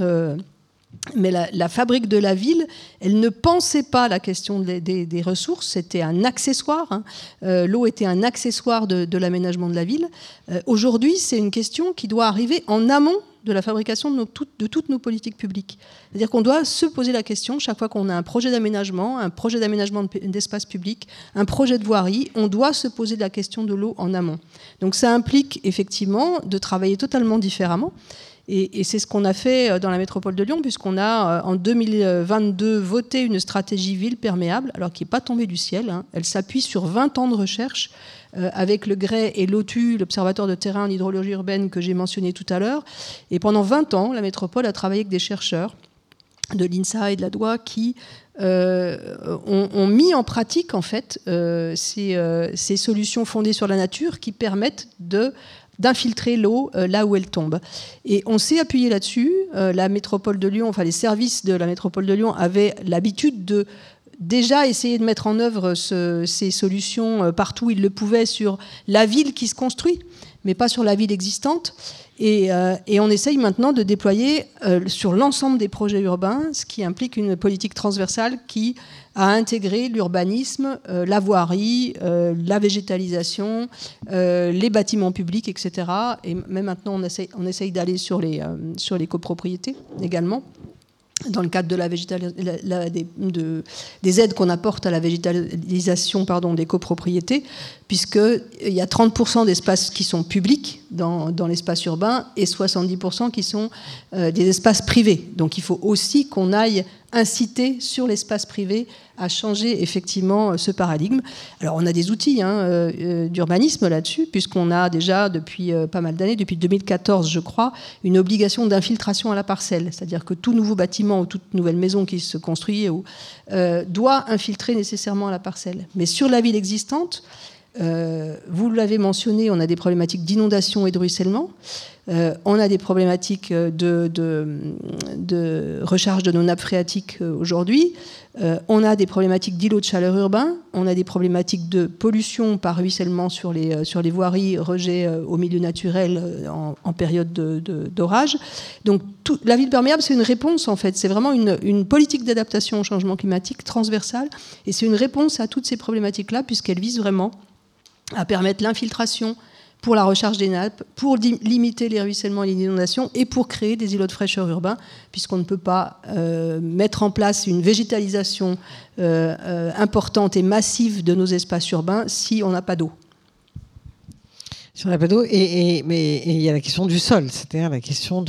Mais la, fabrique de la ville, elle ne pensait pas la question des, ressources, c'était un accessoire. Hein. Euh, l'eau était un accessoire de, l'aménagement de la ville. Euh, aujourd'hui, c'est une question qui doit arriver en amont de la fabrication de, de toutes nos politiques publiques. C'est-à-dire qu'on doit se poser la question, chaque fois qu'on a un projet d'aménagement, un projet d'aménagement d'espace public, un projet de voirie, on doit se poser la question de l'eau en amont. Donc ça implique effectivement de travailler totalement différemment. Et, c'est ce qu'on a fait euh, dans la métropole de Lyon, puisqu'on a euh, en 2022 voté une stratégie ville perméable, alors qui n'est pas tombée du ciel. Hein. Elle s'appuie sur 20 ans de recherche euh, avec le GREI et l'OTU, l'Observatoire de terrain en hydrologie urbaine que j'ai mentionné tout à l'heure. Et pendant 20 ans, la métropole a travaillé avec des chercheurs de l'INSA et de la DOA qui ont, mis en pratique en fait ces, solutions fondées sur la nature qui permettent de d'infiltrer l'eau euh, là où elle tombe. Et on s'est appuyé là-dessus. Euh, la métropole de Lyon, enfin les services de la métropole de Lyon avaient l'habitude de déjà essayer de mettre en œuvre ces solutions euh, partout où ils le pouvaient sur la ville qui se construit, mais pas sur la ville existante. Et, et on essaye maintenant de déployer sur l'ensemble des projets urbains, ce qui implique une politique transversale qui à intégrer l'urbanisme, euh, la voirie, euh, la végétalisation, euh, les bâtiments publics, etc. Et même maintenant, on essaye, d'aller sur les, sur les copropriétés également. dans le cadre de la de, des aides qu'on apporte à la végétalisation pardon, des copropriétés, puisqu'il y a 30% d'espaces qui sont publics dans, dans l'espace urbain et 70% qui sont euh, des espaces privés. Donc il faut aussi qu'on aille inciter sur l'espace privé à changer effectivement euh, ce paradigme. Alors on a des outils hein, euh, euh, d'urbanisme là-dessus, puisqu'on a déjà depuis pas mal d'années, depuis 2014 je crois, une obligation d'infiltration à la parcelle. C'est-à-dire que tout nouveau bâtiment ou toute nouvelle maison qui se construit doit infiltrer nécessairement à la parcelle. Mais sur la ville existante, vous l'avez mentionné, on a des problématiques d'inondation et de ruissellement. On a des problématiques de, recharge de nos nappes phréatiques aujourd'hui. Euh, on a des problématiques d'îlots de chaleur urbain. On a des problématiques de pollution par ruissellement sur les, sur les voiries, rejet au milieu naturel en, période d'orage. Donc la ville perméable, c'est une réponse en fait. C'est vraiment une, une politique d'adaptation au changement climatique transversale. Et c'est une réponse à toutes ces problématiques-là, puisqu'elle vise vraiment à permettre l'infiltration pour la recharge des nappes, pour limiter les ruissellements et les inondations et pour créer des îlots de fraîcheur urbains, puisqu'on ne peut pas euh, mettre en place une végétalisation euh, euh, importante et massive de nos espaces urbains si on n'a pas d'eau Et, mais il y a la question du sol, c'est-à-dire la question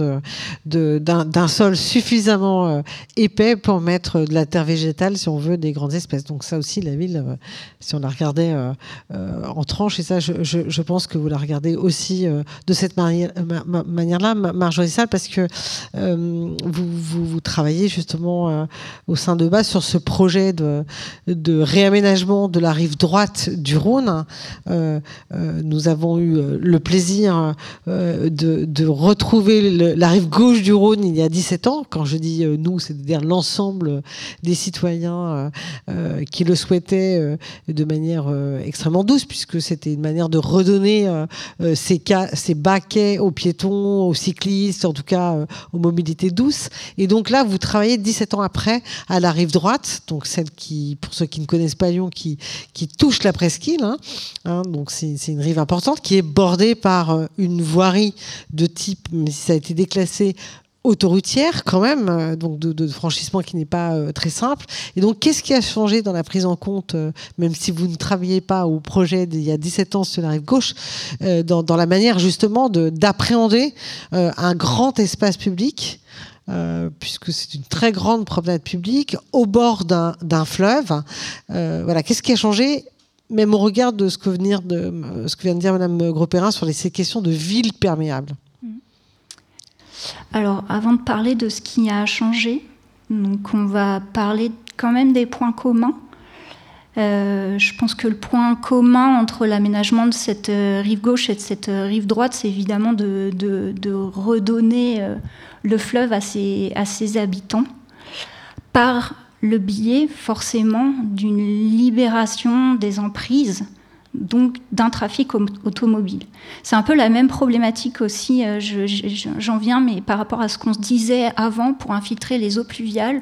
d'un, sol suffisamment euh, épais pour mettre de la terre végétale, si on veut, des grandes espèces. Donc ça aussi, la ville, euh, si on la regardait euh, en tranche, et ça, je, pense que vous la regardez aussi de cette manière, manière-là, Marjorie Salle, parce que vous, vous, travaillez justement au sein de base sur ce projet de, de réaménagement de la rive droite du Rhône. nous avons eu euh, le plaisir euh, de, retrouver la rive gauche du Rhône il y a 17 ans. Quand je dis euh, nous, c'est-à-dire l'ensemble des citoyens qui le souhaitaient de manière extrêmement douce, puisque c'était une manière de redonner ces, ces baquets aux piétons, aux cyclistes, en tout cas aux mobilités douces. Et donc là, vous travaillez 17 ans après à la rive droite, donc celle qui, pour ceux qui ne connaissent pas Lyon, qui, qui touche la presqu'île. Hein. Hein, donc c'est une rive importante qui est bordé par euh, une voirie de type, mais ça a été déclassé, autoroutière quand même, euh, donc de, franchissement qui n'est pas euh, très simple. Et donc, qu'est-ce qui a changé dans la prise en compte, même si vous ne travaillez pas au projet d'il y a 17 ans sur la rive gauche, dans, la manière justement d'appréhender un grand espace public puisque c'est une très grande promenade publique au bord d'un fleuve. voilà, qu'est-ce qui a changé même au regard de ce que, vient de dire Mme Gros-Perrin sur ces questions de ville perméable mm. Alors, avant de parler de ce qui a changé, donc on va parler quand même des points communs. Euh, je pense que le point commun entre l'aménagement de cette euh, rive gauche et de cette euh, rive droite, c'est évidemment de, de, redonner le fleuve à ses, à ses habitants par le biais forcément d'une libération des emprises, donc d'un trafic automobile. C'est un peu la même problématique aussi, euh, j'en viens, mais par rapport à ce qu'on se disait avant pour infiltrer les eaux pluviales,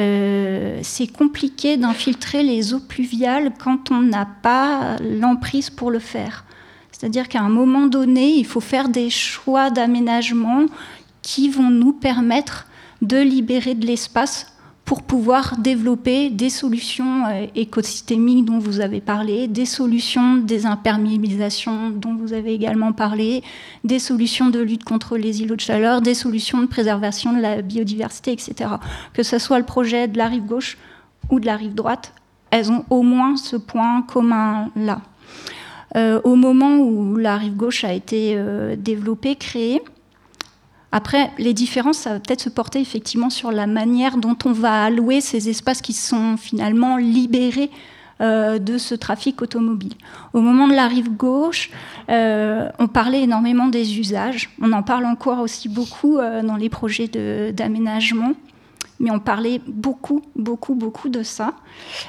euh, c'est compliqué d'infiltrer les eaux pluviales quand on n'a pas l'emprise pour le faire. C'est-à-dire qu'à un moment donné, il faut faire des choix d'aménagement qui vont nous permettre de libérer de l'espace pour pouvoir développer des solutions euh, écosystémiques dont vous avez parlé, des solutions des imperméabilisations dont vous avez également parlé, des solutions de lutte contre les îlots de chaleur, des solutions de préservation de la biodiversité, etc. Que ce soit le projet de la rive gauche ou de la rive droite, elles ont au moins ce point commun-là. Euh, au moment où la rive gauche a été euh, développée, créée, après, les différences, ça va peut-être se porter effectivement sur la manière dont on va allouer ces espaces qui sont finalement libérés euh, de ce trafic automobile. Au moment de la rive gauche, euh, on parlait énormément des usages. On en parle encore aussi beaucoup euh, dans les projets d'aménagement mais on parlait beaucoup, beaucoup, beaucoup de ça.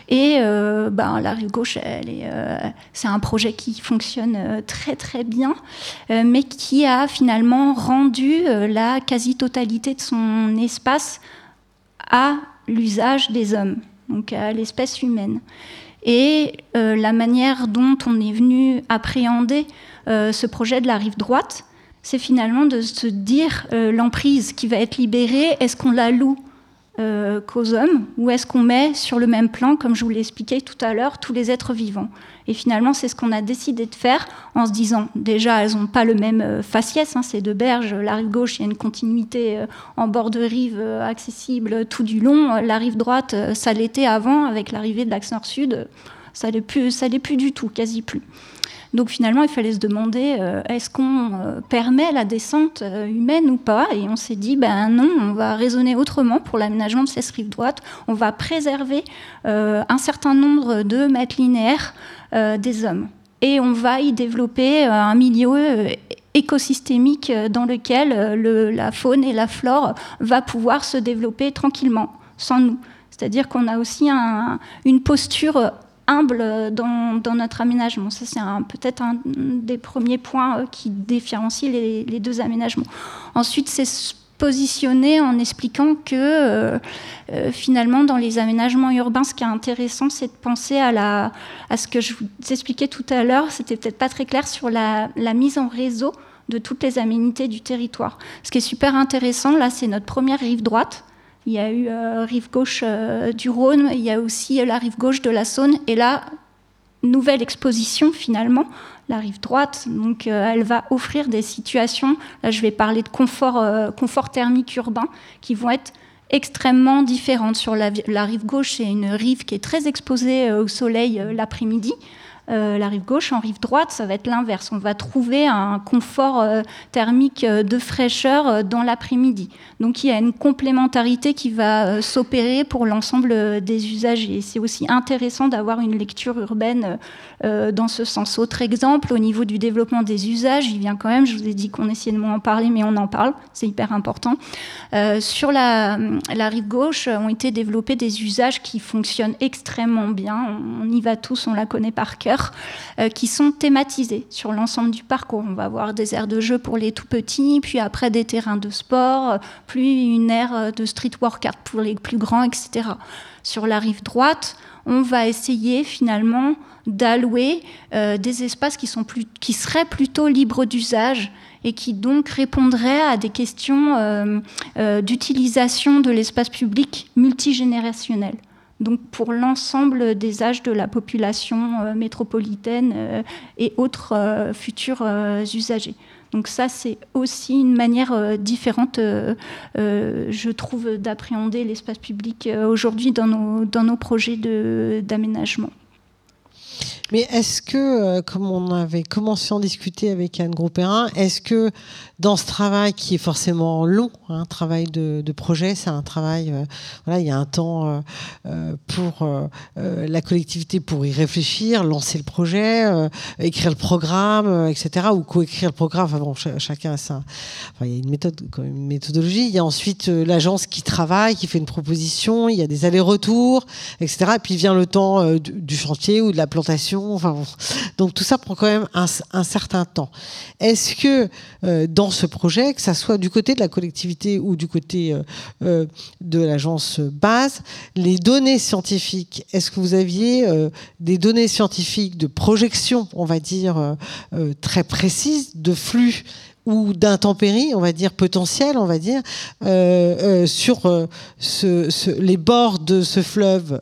Et euh, ben, la rive gauche, euh, c'est un projet qui fonctionne euh, très, très bien, mais qui a finalement rendu la quasi-totalité de son espace à l'usage des hommes, donc à l'espèce humaine. Et la manière dont on est venu appréhender ce projet de la rive droite, c'est finalement de se dire l'emprise qui va être libérée, est-ce qu'on la loue? Euh, qu'aux hommes Ou est-ce qu'on met sur le même plan, comme je vous l'ai expliqué tout à l'heure, tous les êtres vivants Et finalement, c'est ce qu'on a décidé de faire en se disant, déjà, elles n'ont pas le même euh, faciès, hein, ces deux berges. La rive gauche, il y a une continuité euh, en bord de rive accessible tout du long. La rive droite, ça l'était avant, avec l'arrivée de l'axe nord-sud, ça l'est plus, plus du tout, quasi plus. Donc finalement, il fallait se demander euh, est-ce qu'on euh, permet la descente euh, humaine ou pas? Et on s'est dit ben non, on va raisonner autrement pour l'aménagement de cette rive droite. On va préserver un certain nombre de mètres linéaires des hommes et on va y développer un milieu écosystémique dans lequel la faune et la flore va pouvoir se développer tranquillement, sans nous. C'est-à-dire qu'on a aussi une posture humble dans, notre aménagement. Ça, c'est peut-être un des premiers points euh, qui différencie les, deux aménagements. Ensuite, c'est se positionner en expliquant que euh, euh, finalement, dans les aménagements urbains, ce qui est intéressant, c'est de penser à, la, à ce que je vous expliquais tout à l'heure. C'était peut-être pas très clair sur la mise en réseau de toutes les aménités du territoire. Ce qui est super intéressant, là, c'est notre première rive droite il y a eu euh, rive gauche euh, du Rhône, il y a aussi la rive gauche de la Saône. Et là, nouvelle exposition finalement, la rive droite. Euh, elle va offrir des situations, là je vais parler de confort, confort thermique urbain, qui vont être extrêmement différentes. Sur la, la rive gauche, c'est une rive qui est très exposée au soleil l'après-midi. Euh, la rive gauche, en rive droite, ça va être l'inverse. On va trouver un confort euh, thermique euh, de fraîcheur dans l'après-midi. Donc il y a une complémentarité qui va s'opérer pour l'ensemble des usagers. C'est aussi intéressant d'avoir une lecture urbaine dans ce sens. Autre exemple, au niveau du développement des usages, il vient quand même, je vous ai dit qu'on essayait de moins en parler, mais on en parle, c'est hyper important. sur la, la, rive gauche ont été développés des usages qui fonctionnent extrêmement bien. On y va tous, on la connaît par cœur. Euh, qui sont thématisés sur l'ensemble du parcours. On va avoir des aires de jeu pour les tout petits, puis après des terrains de sport, euh, puis une aire euh, de street workout pour les plus grands, etc. Sur la rive droite, on va essayer finalement d'allouer des espaces qui, sont qui seraient plutôt libres d'usage et qui donc répondraient à des questions d'utilisation de l'espace public multigénérationnel donc pour l'ensemble des âges de la population euh, métropolitaine euh, et autres euh, futurs usagers. Donc ça, c'est aussi une manière différente, je trouve, d'appréhender l'espace public aujourd'hui dans nos, dans nos projets d'aménagement. Mais est-ce que, comme on avait commencé à en discuter avec Anne Groupérin, est-ce que dans ce travail qui est forcément long, un hein, travail de, projet, c'est un travail, euh, voilà, il y a un temps euh, euh, pour la collectivité pour y réfléchir, lancer le projet, écrire le programme, etc., ou coécrire le programme. Enfin bon, chacun a ça. Enfin, il y a une méthode, une méthodologie. Il y a ensuite l'agence qui travaille, qui fait une proposition. Il y a des allers-retours, etc. Et puis vient le temps du, chantier ou de la plantation. Donc tout ça prend quand même un, certain temps. Est-ce que dans ce projet, que ça soit du côté de la collectivité ou du côté euh, euh, de l'agence base, les données scientifiques, est-ce que vous aviez euh, des données scientifiques de projection, on va dire, très précises, de flux ou d'intempéries, on va dire potentielles, on va dire, sur les bords de ce fleuve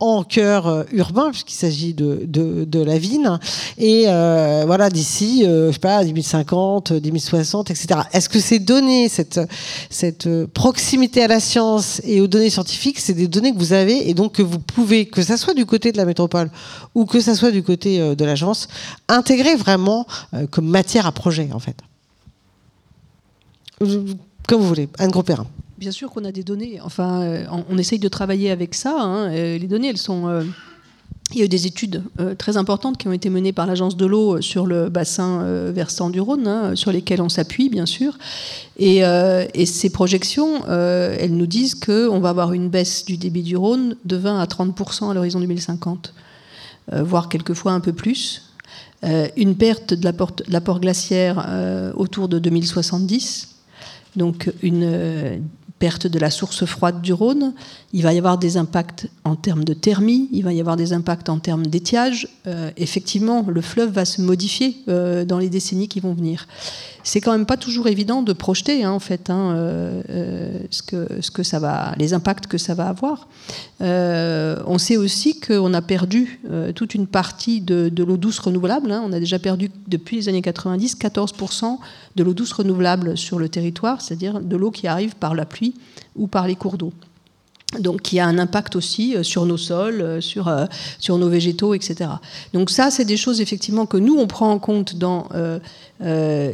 en cœur euh, urbain, puisqu'il s'agit de, de, la ville. Et euh, voilà, d'ici, euh, je sais pas, 2050, 2060, etc. Est-ce que ces données, cette, cette proximité à la science et aux données scientifiques, c'est des données que vous avez et donc que vous pouvez, que ça soit du côté de la métropole ou que ça soit du côté de l'agence, intégrer vraiment comme matière à projet, en fait? Comme vous voulez. Anne Gros-Perrin. Bien sûr qu'on a des données. Enfin, euh, on, essaye de travailler avec ça. Hein. Les données, elles sont. Euh, il y a eu des études euh, très importantes qui ont été menées par l'agence de l'eau sur le bassin versant du Rhône, hein, sur lesquelles on s'appuie, bien sûr. Et, ces projections, elles nous disent qu'on va avoir une baisse du débit du Rhône de 20 à 30% à l'horizon 2050, voire quelquefois un peu plus. une perte de l'apport glaciaire autour de 2070. Donc une perte de la source froide du Rhône, il va y avoir des impacts en termes de thermie, il va y avoir des impacts en termes d'étiage. Euh, effectivement, le fleuve va se modifier euh, dans les décennies qui vont venir. C'est quand même pas toujours évident de projeter, hein, en fait, hein, euh, ce, que, ce que ça va, les impacts que ça va avoir. on sait aussi qu'on a perdu toute une partie de, l'eau douce renouvelable. Hein. On a déjà perdu depuis les années 90 14% de l'eau douce renouvelable sur le territoire, c'est-à-dire de l'eau qui arrive par la pluie ou par les cours d'eau. Donc, qui a un impact aussi euh, sur nos sols, euh, sur, euh, sur nos végétaux, etc. Donc, ça, c'est des choses effectivement que nous, on prend en compte, dans,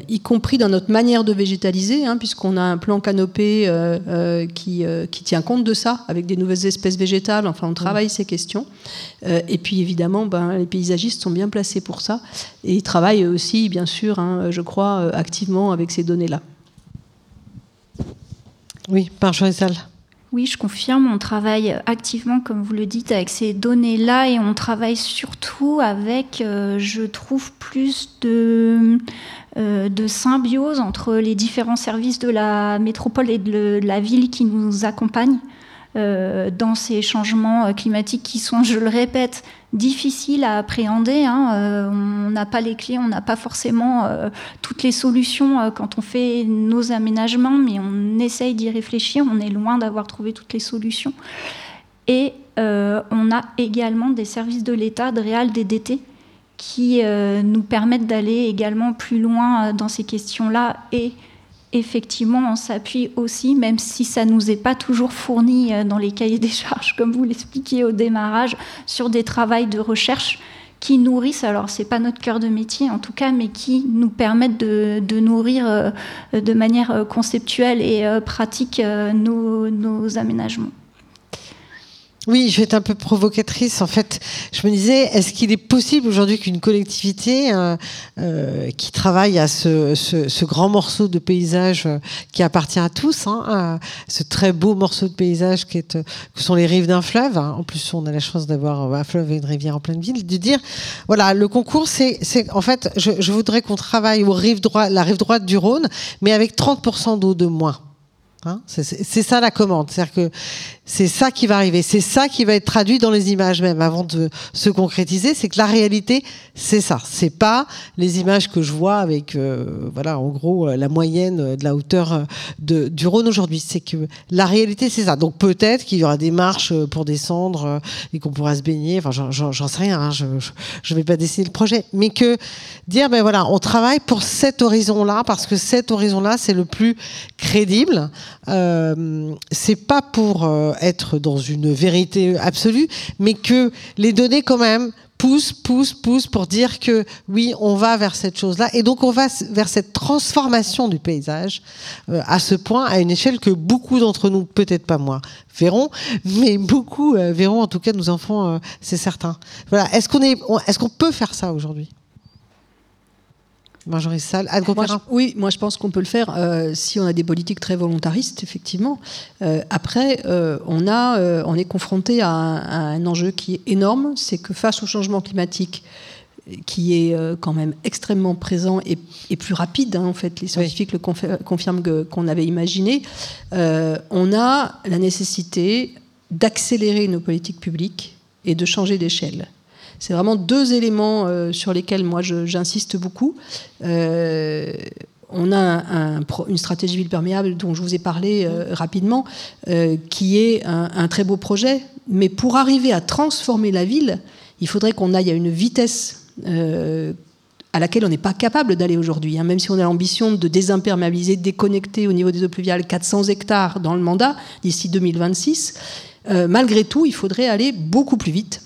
y compris dans notre manière de végétaliser, hein, puisqu'on a un plan canopé qui, qui, tient compte de ça, avec des nouvelles espèces végétales. Enfin, on travaille ces questions. et puis, évidemment, ben, les paysagistes sont bien placés pour ça. Et ils travaillent aussi, bien sûr, hein, je crois, activement avec ces données-là. Oui, par. Oui, je confirme, on travaille activement, comme vous le dites, avec ces données-là et on travaille surtout avec, euh, je trouve, plus de, euh, de, symbiose entre les différents services de la métropole et de la ville qui nous accompagnent. Euh, dans ces changements climatiques qui sont, je le répète, difficiles à appréhender. Hein. Euh, on n'a pas les clés, on n'a pas forcément toutes les solutions quand on fait nos aménagements, mais on essaye d'y réfléchir. On est loin d'avoir trouvé toutes les solutions. Et on a également des services de l'État, de Réal, DDT, qui nous permettent d'aller également plus loin dans ces questions-là et effectivement, on s'appuie aussi, même si ça ne nous est pas toujours fourni euh, dans les cahiers des charges, comme vous l'expliquiez au démarrage, sur des travaux de recherche qui nourrissent, alors c'est pas notre cœur de métier en tout cas, mais qui nous permettent de, nourrir euh, de manière euh, conceptuelle et pratique nos aménagements. Oui, je vais être un peu provocatrice. En fait, je me disais, est-ce qu'il est possible aujourd'hui qu'une collectivité euh, euh, qui travaille à ce, grand morceau de paysage euh, qui appartient à tous, hein, ce très beau morceau de paysage qui que sont les rives d'un fleuve, hein, en plus on a la chance d'avoir un fleuve et une rivière en pleine ville, de dire, voilà, le concours, c'est, en fait, je, voudrais qu'on travaille aux rives droite, la rive droite du Rhône, mais avec 30% d'eau de moins. Hein, c'est ça la commande. C'est-à-dire que c'est ça qui va arriver. C'est ça qui va être traduit dans les images même avant de se concrétiser. C'est que la réalité, c'est ça. C'est pas les images que je vois avec, euh, voilà, en gros, euh, la moyenne de la hauteur euh, de, du Rhône aujourd'hui. C'est que la réalité, c'est ça. Donc peut-être qu'il y aura des marches pour descendre et qu'on pourra se baigner. Enfin, j'en sais rien. Hein. Je, je, vais pas dessiner le projet, mais que dire, ben voilà, on travaille pour cet horizon-là parce que cet horizon-là, c'est le plus crédible. Euh, c'est pas pour euh, être dans une vérité absolue, mais que les données quand même poussent, poussent, poussent pour dire que oui, on va vers cette chose-là, et donc on va vers cette transformation du paysage euh, à ce point, à une échelle que beaucoup d'entre nous, peut-être pas moi, verront, mais beaucoup verront. En tout cas, nos enfants, c'est certain. Voilà. Est-ce qu'on est, est-ce qu'on peut faire ça aujourd'hui? Marjorie Salle, Oui, moi je pense qu'on peut le faire euh, si on a des politiques très volontaristes, effectivement. Euh, après, euh, on, a, on est confronté à un, enjeu qui est énorme, c'est que face au changement climatique, qui est quand même extrêmement présent et, plus rapide, hein, en fait, les scientifiques le confirment qu'on avait imaginé, on a la nécessité d'accélérer nos politiques publiques et de changer d'échelle. C'est vraiment deux éléments euh, sur lesquels moi j'insiste beaucoup. Euh, on a une stratégie ville perméable dont je vous ai parlé euh, rapidement, qui est un, très beau projet. Mais pour arriver à transformer la ville, il faudrait qu'on aille à une vitesse à laquelle on n'est pas capable d'aller aujourd'hui. Hein. même si on a l'ambition de désimperméabiliser, de déconnecter au niveau des eaux pluviales 400 hectares dans le mandat d'ici 2026, malgré tout, il faudrait aller beaucoup plus vite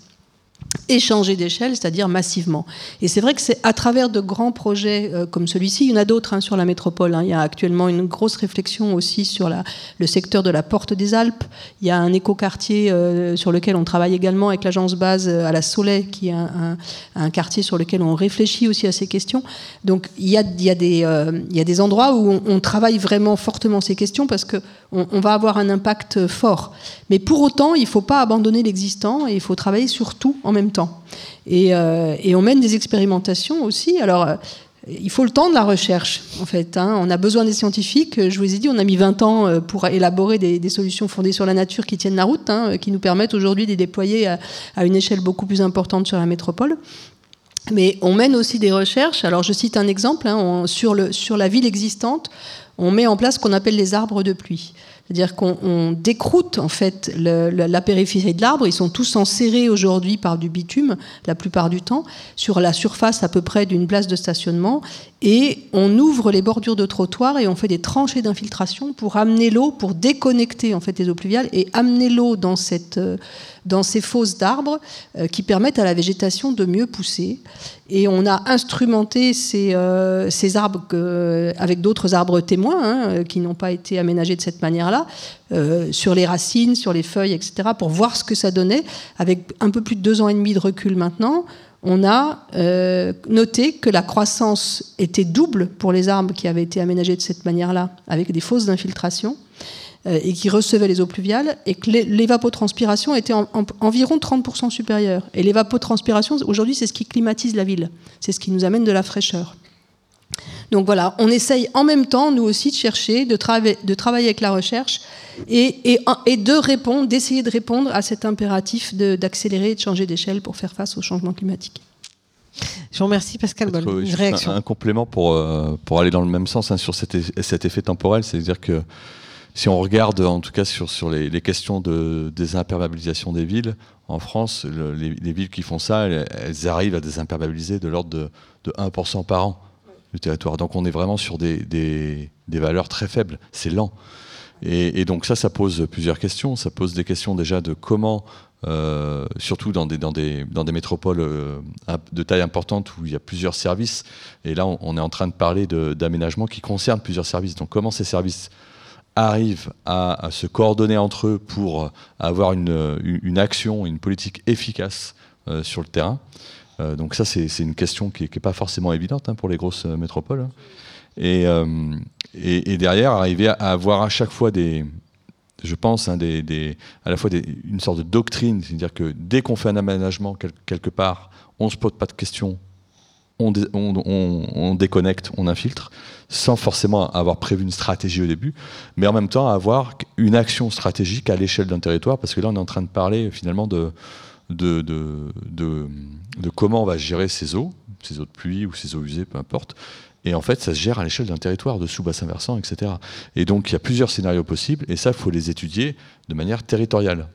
échanger d'échelle, c'est-à-dire massivement. Et c'est vrai que c'est à travers de grands projets euh, comme celui-ci, il y en a d'autres hein, sur la métropole. Hein. Il y a actuellement une grosse réflexion aussi sur le secteur de la Porte des Alpes. Il y a un écoquartier euh, sur lequel on travaille également avec l'agence base euh, à la Soleil, qui est un, quartier sur lequel on réfléchit aussi à ces questions. Donc il y a, a, des, endroits où on, travaille vraiment fortement ces questions parce qu'on on va avoir un impact fort. Mais pour autant, il ne faut pas abandonner l'existant et il faut travailler sur tout en même temps. Euh, et, on mène des expérimentations aussi. Alors, il faut le temps de la recherche, en fait. Hein. On a besoin des scientifiques. Je vous ai dit, on a mis 20 ans euh, pour élaborer des, solutions fondées sur la nature qui tiennent la route, hein, qui nous permettent aujourd'hui de les déployer à, une échelle beaucoup plus importante sur la métropole. Mais on mène aussi des recherches. Alors, je cite un exemple. Hein, sur la ville existante, on met en place ce qu'on appelle les arbres de pluie. C'est-à-dire qu'on décroute en fait la périphérie de l'arbre. Ils sont tous enserrés aujourd'hui par du bitume, la plupart du temps, sur la surface à peu près d'une place de stationnement. Et on ouvre les bordures de trottoirs et on fait des tranchées d'infiltration pour amener l'eau, pour déconnecter en fait les eaux pluviales et amener l'eau dans cette euh, dans ces fosses d'arbres euh, qui permettent à la végétation de mieux pousser. Et on a instrumenté ces, euh, arbres avec d'autres arbres témoins hein, qui n'ont pas été aménagés de cette manière-là, euh, sur les racines, sur les feuilles, etc., pour voir ce que ça donnait. Avec un peu plus de deux ans et demi de recul maintenant, on a noté que la croissance était double pour les arbres qui avaient été aménagés de cette manière-là, avec des fosses d'infiltration. Euh, et qui recevait les eaux pluviales, et que l'évapotranspiration était environ 30% supérieure. Et l'évapotranspiration, aujourd'hui, c'est ce qui climatise la ville, c'est ce qui nous amène de la fraîcheur. Donc voilà, on essaye en même temps, nous aussi, de chercher, de, de travailler avec la recherche et, et, de répondre, d'essayer de répondre à cet impératif d'accélérer et de changer d'échelle pour faire face au changement climatique. Je vous remercie Pascal Une réaction. Un, complément pour, euh, pour aller dans le même sens hein, sur cet, cet effet temporel, c'est-à-dire que si on regarde en tout cas sur, sur les, questions de désimperméabilisation des villes, en France, les, villes qui font ça, elles, arrivent à désimperméabiliser de l'ordre de, de, 1% par an du territoire. Donc on est vraiment sur des, des, valeurs très faibles, c'est lent. Et, donc ça, ça pose plusieurs questions. Ça pose des questions déjà de comment, euh, surtout dans des, dans, des, dans des métropoles euh, de taille importante où il y a plusieurs services, et là on, on est en train de parler d'aménagement qui concerne plusieurs services. Donc comment ces services arrivent à, se coordonner entre eux pour avoir une, une action, une politique efficace euh, sur le terrain. Euh, donc ça, c'est une question qui n'est pas forcément évidente hein, pour les grosses euh, métropoles. Hein. Et, derrière, arriver à avoir à chaque fois des, je pense, hein, à la fois une sorte de doctrine, c'est-à-dire que dès qu'on fait un aménagement quelque part, on ne se pose pas de questions on, déconnecte, on infiltre, sans forcément avoir prévu une stratégie au début, mais en même temps avoir une action stratégique à l'échelle d'un territoire, parce que là on est en train de parler finalement de, de, comment on va gérer ces eaux, ces eaux de pluie ou ces eaux usées, peu importe, et en fait, ça se gère à l'échelle d'un territoire, de sous-bassin versant, etc. Et donc, il y a plusieurs scénarios possibles, et ça, il faut les étudier de manière territoriale.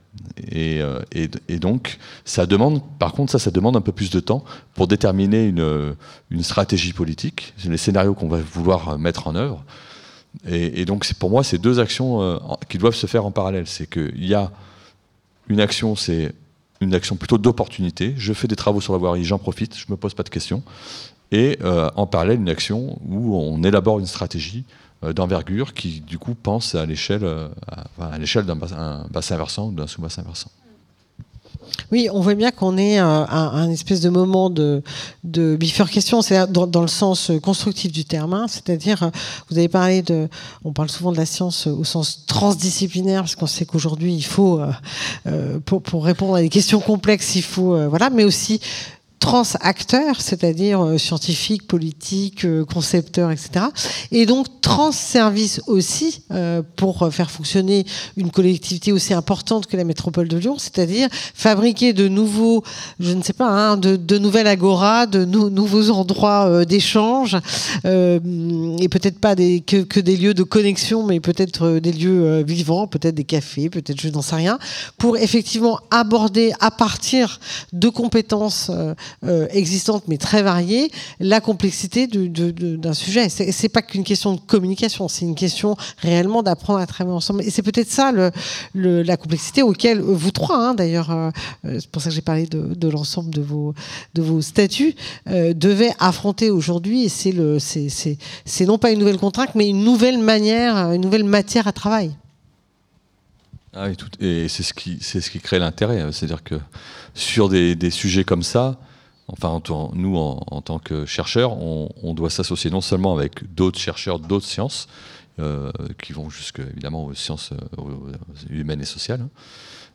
Euh, et, donc, ça demande, par contre, ça, ça demande un peu plus de temps pour déterminer une, stratégie politique, les scénarios qu'on va vouloir mettre en œuvre. Et, donc, pour moi, c'est deux actions euh, qui doivent se faire en parallèle. C'est qu'il y a une action, c'est une action plutôt d'opportunité. Je fais des travaux sur la voirie, j'en profite, je ne me pose pas de questions et euh, en parallèle une action où on élabore une stratégie euh, d'envergure qui du coup pense à l'échelle euh, à, l'échelle d'un bassin, versant ou d'un sous-bassin versant. Oui, on voit bien qu'on est à un, espèce de moment de, de bifurcation, c'est dans, dans, le sens constructif du terme, hein. c'est-à-dire, vous avez parlé de, on parle souvent de la science au sens transdisciplinaire, parce qu'on sait qu'aujourd'hui, il faut, pour, pour, répondre à des questions complexes, il faut, voilà, mais aussi trans-acteurs, c'est-à-dire euh, scientifiques, politiques, euh, concepteurs, etc. Et donc trans-services aussi euh, pour faire fonctionner une collectivité aussi importante que la métropole de Lyon, c'est-à-dire fabriquer de nouveaux, je ne sais pas, hein, de, de, nouvelles agoras, de nouveaux endroits d'échange, et peut-être pas des, que, que, des lieux de connexion, mais peut-être des lieux vivants, peut-être des cafés, peut-être je n'en sais rien, pour effectivement aborder à partir de compétences euh, existantes mais très variées, la complexité d'un sujet. C'est pas qu'une question de communication, c'est une question réellement d'apprendre à travailler ensemble. Et c'est peut-être ça la complexité auquel vous trois, hein, d'ailleurs, euh, c'est pour ça que j'ai parlé de, l'ensemble de vos, statuts, euh, devaient affronter aujourd'hui. Et c'est non pas une nouvelle contrainte, mais une nouvelle manière, une nouvelle matière à travail. Ah et c'est ce qui, crée l'intérêt. C'est-à-dire que sur des, sujets comme ça, Enfin, nous, en, tant que chercheurs, on, doit s'associer non seulement avec d'autres chercheurs d'autres sciences, euh, qui vont jusque évidemment aux sciences euh, humaines et sociales, hein,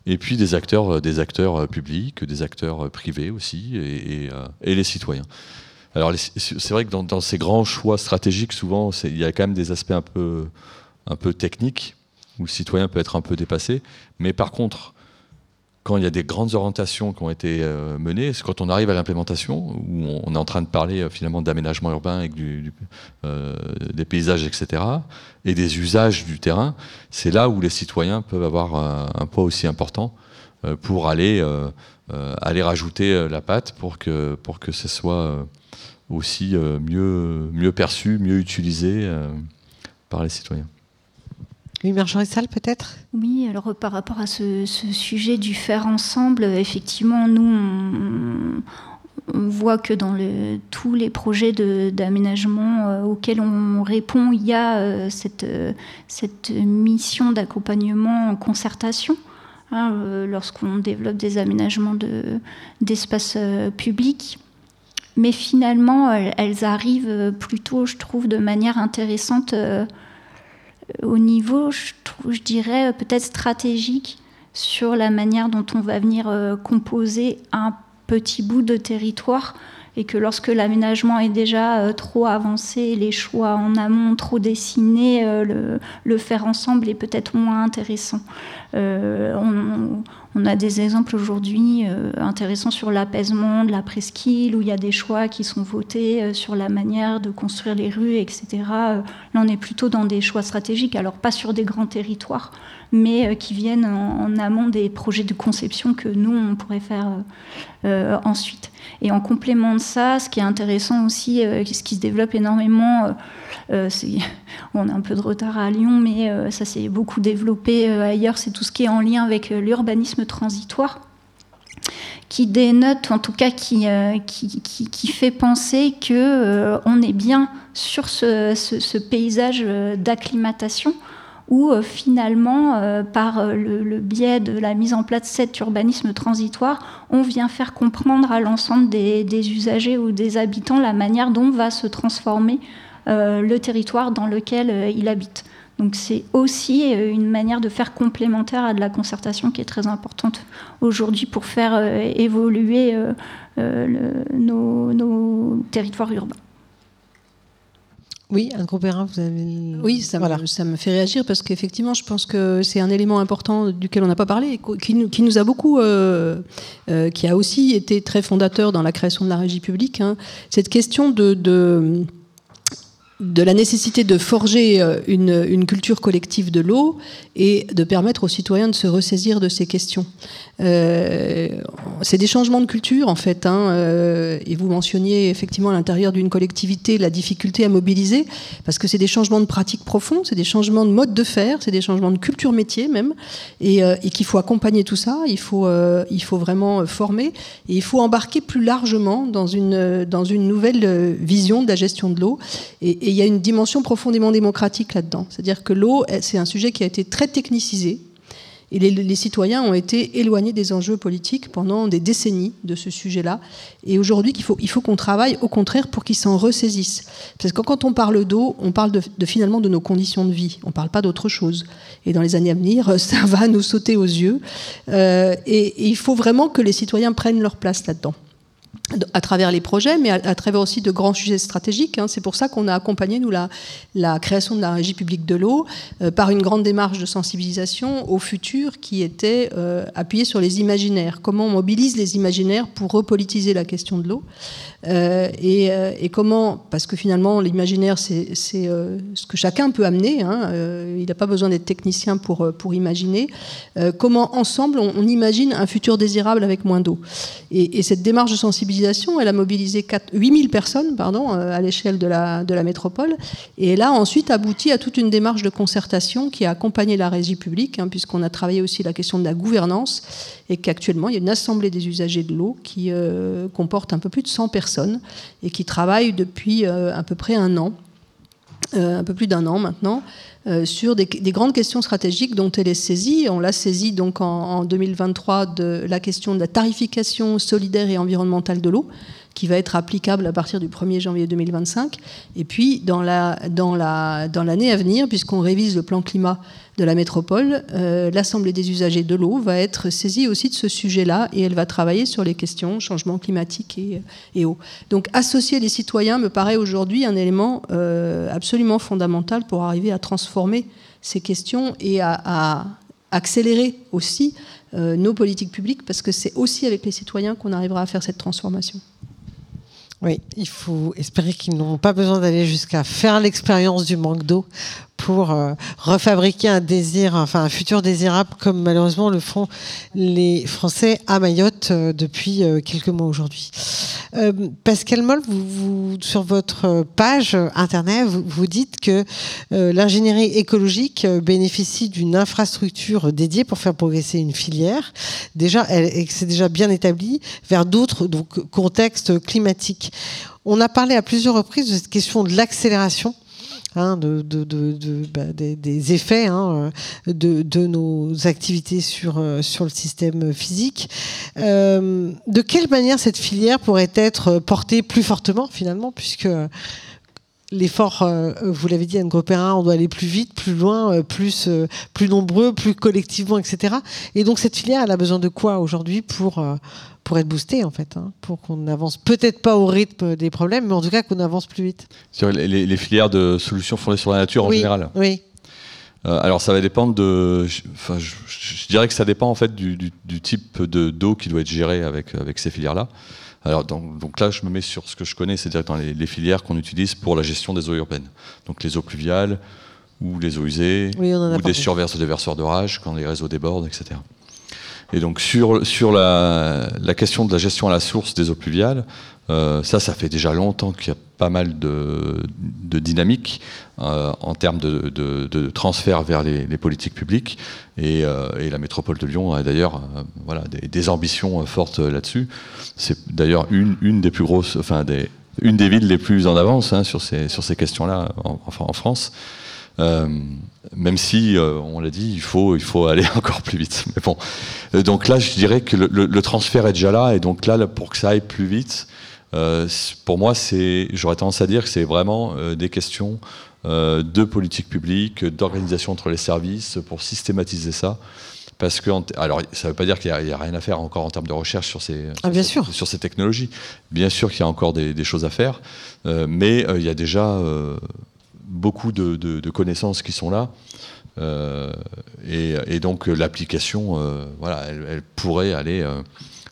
et puis des acteurs, des acteurs publics, des acteurs privés aussi, et, les citoyens. Alors c'est vrai que dans, ces grands choix stratégiques, souvent, il y a quand même des aspects un peu, un peu techniques où le citoyen peut être un peu dépassé. Mais par contre, quand il y a des grandes orientations qui ont été euh, menées, c'est quand on arrive à l'implémentation, où on, est en train de parler euh, finalement d'aménagement urbain et euh, des paysages, etc., et des usages du terrain, c'est là où les citoyens peuvent avoir un, poids aussi important pour aller, aller rajouter la patte pour que, pour que ce soit aussi mieux, mieux perçu, mieux utilisé par les citoyens. Oui, Marjorie Salle, peut-être? Oui, alors par rapport à ce, sujet du faire ensemble, effectivement, nous, on, voit que dans tous les projets d'aménagement euh, auxquels on répond, il y a euh, euh, cette, mission d'accompagnement en concertation. Hein, lorsqu'on développe des aménagements d'espaces publics. Mais finalement, elles, arrivent plutôt, je trouve, de manière intéressante au niveau, je, dirais, peut-être stratégique sur la manière dont on va venir euh, composer un petit bout de territoire et que lorsque l'aménagement est déjà euh, trop avancé, les choix en amont trop dessinés, euh, le, faire ensemble est peut-être moins intéressant. On a des exemples aujourd'hui euh, intéressants sur l'apaisement de la presqu'île, où il y a des choix qui sont votés euh, sur la manière de construire les rues, etc. Euh, là, on est plutôt dans des choix stratégiques, alors pas sur des grands territoires, mais qui viennent en, amont des projets de conception que nous, on pourrait faire ensuite. Et en complément de ça, ce qui est intéressant aussi, ce qui se développe énormément, (laughs) on a un peu de retard à Lyon, mais ça s'est beaucoup développé ailleurs, c'est tout ce qui est en lien avec l'urbanisme transitoire qui dénote, en tout cas qui, euh, fait penser que euh, on est bien sur ce, paysage euh, d'acclimatation où finalement, par le, biais de la mise en place de cet urbanisme transitoire, on vient faire comprendre à l'ensemble des, des, usagers ou des habitants la manière dont va se transformer le territoire dans lequel il habite. Donc c'est aussi euh, une manière de faire complémentaire à de la concertation qui est très importante aujourd'hui pour faire euh, évoluer euh, nos, territoires urbains. Oui, un gros vous avez. Oui, ça, me, ça me fait réagir parce qu'effectivement, je pense que c'est un élément important duquel on n'a pas parlé, qui nous, qui nous a beaucoup, qui a aussi été très fondateur dans la création de la régie publique. Hein. cette question de de la nécessité de forger euh, une, culture collective de l'eau et de permettre aux citoyens de se ressaisir de ces questions. Euh, c'est des changements de culture en fait, hein, euh, et vous mentionniez effectivement à l'intérieur d'une collectivité la difficulté à mobiliser, parce que c'est des changements de pratiques profonds, c'est des changements de mode de faire, c'est des changements de culture métier même, et, et qu'il faut accompagner tout ça, il faut, il faut vraiment former, et il faut embarquer plus largement dans une, dans une nouvelle vision de la gestion de l'eau. Et, et il y a une dimension profondément démocratique là-dedans. C'est-à-dire que l'eau, c'est un sujet qui a été très technicisé. Et les, citoyens ont été éloignés des enjeux politiques pendant des décennies de ce sujet-là. Et aujourd'hui, il faut, qu'on travaille au contraire pour qu'ils s'en ressaisissent. Parce que quand on parle d'eau, on parle finalement de nos conditions de vie. On ne parle pas d'autre chose. Et dans les années à venir, (laughs) ça va nous sauter aux yeux. Euh, et il faut vraiment que les citoyens prennent leur place là-dedans à travers les projets, mais à, travers aussi de grands sujets stratégiques. Hein. C'est pour ça qu'on a accompagné, nous, la, création de la régie publique de l'eau euh, par une grande démarche de sensibilisation au futur qui était euh, appuyée sur les imaginaires. Comment on mobilise les imaginaires pour repolitiser la question de l'eau euh, et, et, comment, parce que finalement, l'imaginaire, c'est ce que chacun peut amener. Hein, il n'a pas besoin d'être technicien pour, imaginer. comment, ensemble, on, imagine un futur désirable avec moins d'eau. Et, et cette démarche de sensibilisation elle a mobilisé 4, 8000 personnes pardon, euh, à l'échelle de la, métropole. Et elle a ensuite abouti à toute une démarche de concertation qui a accompagné la régie publique, hein, puisqu'on a travaillé aussi la question de la gouvernance, et qu'actuellement, il y a une assemblée des usagers de l'eau qui euh, comporte un peu plus de 100 personnes et qui travaille depuis euh, à peu près un an. un peu plus d'un an maintenant, sur des, grandes questions stratégiques dont elle est saisie. On l'a saisie donc en, 2023 de la question de la tarification solidaire et environnementale de l'eau, qui va être applicable à partir du 1er janvier 2025. Et puis, dans l'année dans la, dans à venir, puisqu'on révise le plan climat de la métropole, euh, l'Assemblée des usagers de l'eau va être saisie aussi de ce sujet-là et elle va travailler sur les questions changement climatique et, et eau. Donc associer les citoyens me paraît aujourd'hui un élément euh, absolument fondamental pour arriver à transformer ces questions et à, accélérer aussi euh, nos politiques publiques parce que c'est aussi avec les citoyens qu'on arrivera à faire cette transformation. Oui, il faut espérer qu'ils n'ont pas besoin d'aller jusqu'à faire l'expérience du manque d'eau pour euh, refabriquer un désir, enfin un futur désirable, comme malheureusement le font les Français à Mayotte euh, depuis euh, quelques mois aujourd'hui. Pascal Moll, vous, sur votre page internet, vous, vous dites que l'ingénierie écologique bénéficie d'une infrastructure dédiée pour faire progresser une filière, déjà, que c'est déjà bien établi, vers d'autres contextes climatiques. On a parlé à plusieurs reprises de cette question de l'accélération Hein, de, bah, des, effets hein, de, nos activités sur, euh, sur le système physique. Euh, de quelle manière cette filière pourrait être portée plus fortement finalement, puisque l'effort, euh, vous l'avez dit, Anne Gropérin, on doit aller plus vite, plus loin, plus, plus nombreux, plus collectivement, etc. Et donc cette filière, elle a besoin de quoi aujourd'hui pour pour être boosté en fait, hein, pour qu'on avance peut-être pas au rythme des problèmes, mais en tout cas qu'on avance plus vite. Sur les, filières de solutions fondées sur la nature en général. Oui. Euh, alors ça va dépendre de, enfin, je, dirais que ça dépend en fait du, type de d'eau qui doit être géré avec avec ces filières-là. Alors donc, donc, là, je me mets sur ce que je connais, c'est-à-dire dans les, filières qu'on utilise pour la gestion des eaux urbaines. Donc les eaux pluviales ou les eaux usées ou des surverses des verseurs d'orage quand les réseaux débordent, etc. Et donc sur, sur la, la, question de la gestion à la source des eaux pluviales, euh, ça, ça fait déjà longtemps qu'il y a pas mal de, de dynamique euh, en termes de, transfert vers les, politiques publiques. Et, euh, et, la métropole de Lyon a d'ailleurs voilà, des, ambitions fortes là-dessus. C'est d'ailleurs une, des plus grosses, enfin une des villes les plus en avance hein, sur ces, questions-là en, en, France. Même si, on l'a dit, il faut, aller (laughs) encore plus vite. Mais bon, donc là, je dirais que le, transfert est déjà là, et donc là, pour que ça aille plus vite, pour moi, j'aurais tendance à dire que c'est vraiment des questions de politique publique, d'organisation entre les services, pour systématiser ça. Parce que, alors, ça ne veut pas dire qu'il n'y a, rien à faire encore en termes de recherche sur ces, ah, bien sur, sûr. sur ces technologies. Bien sûr qu'il y a encore des, des choses à faire, mais il y a déjà beaucoup de, connaissances qui sont là. Euh, et, donc l'application, euh, voilà, elle, pourrait aller euh,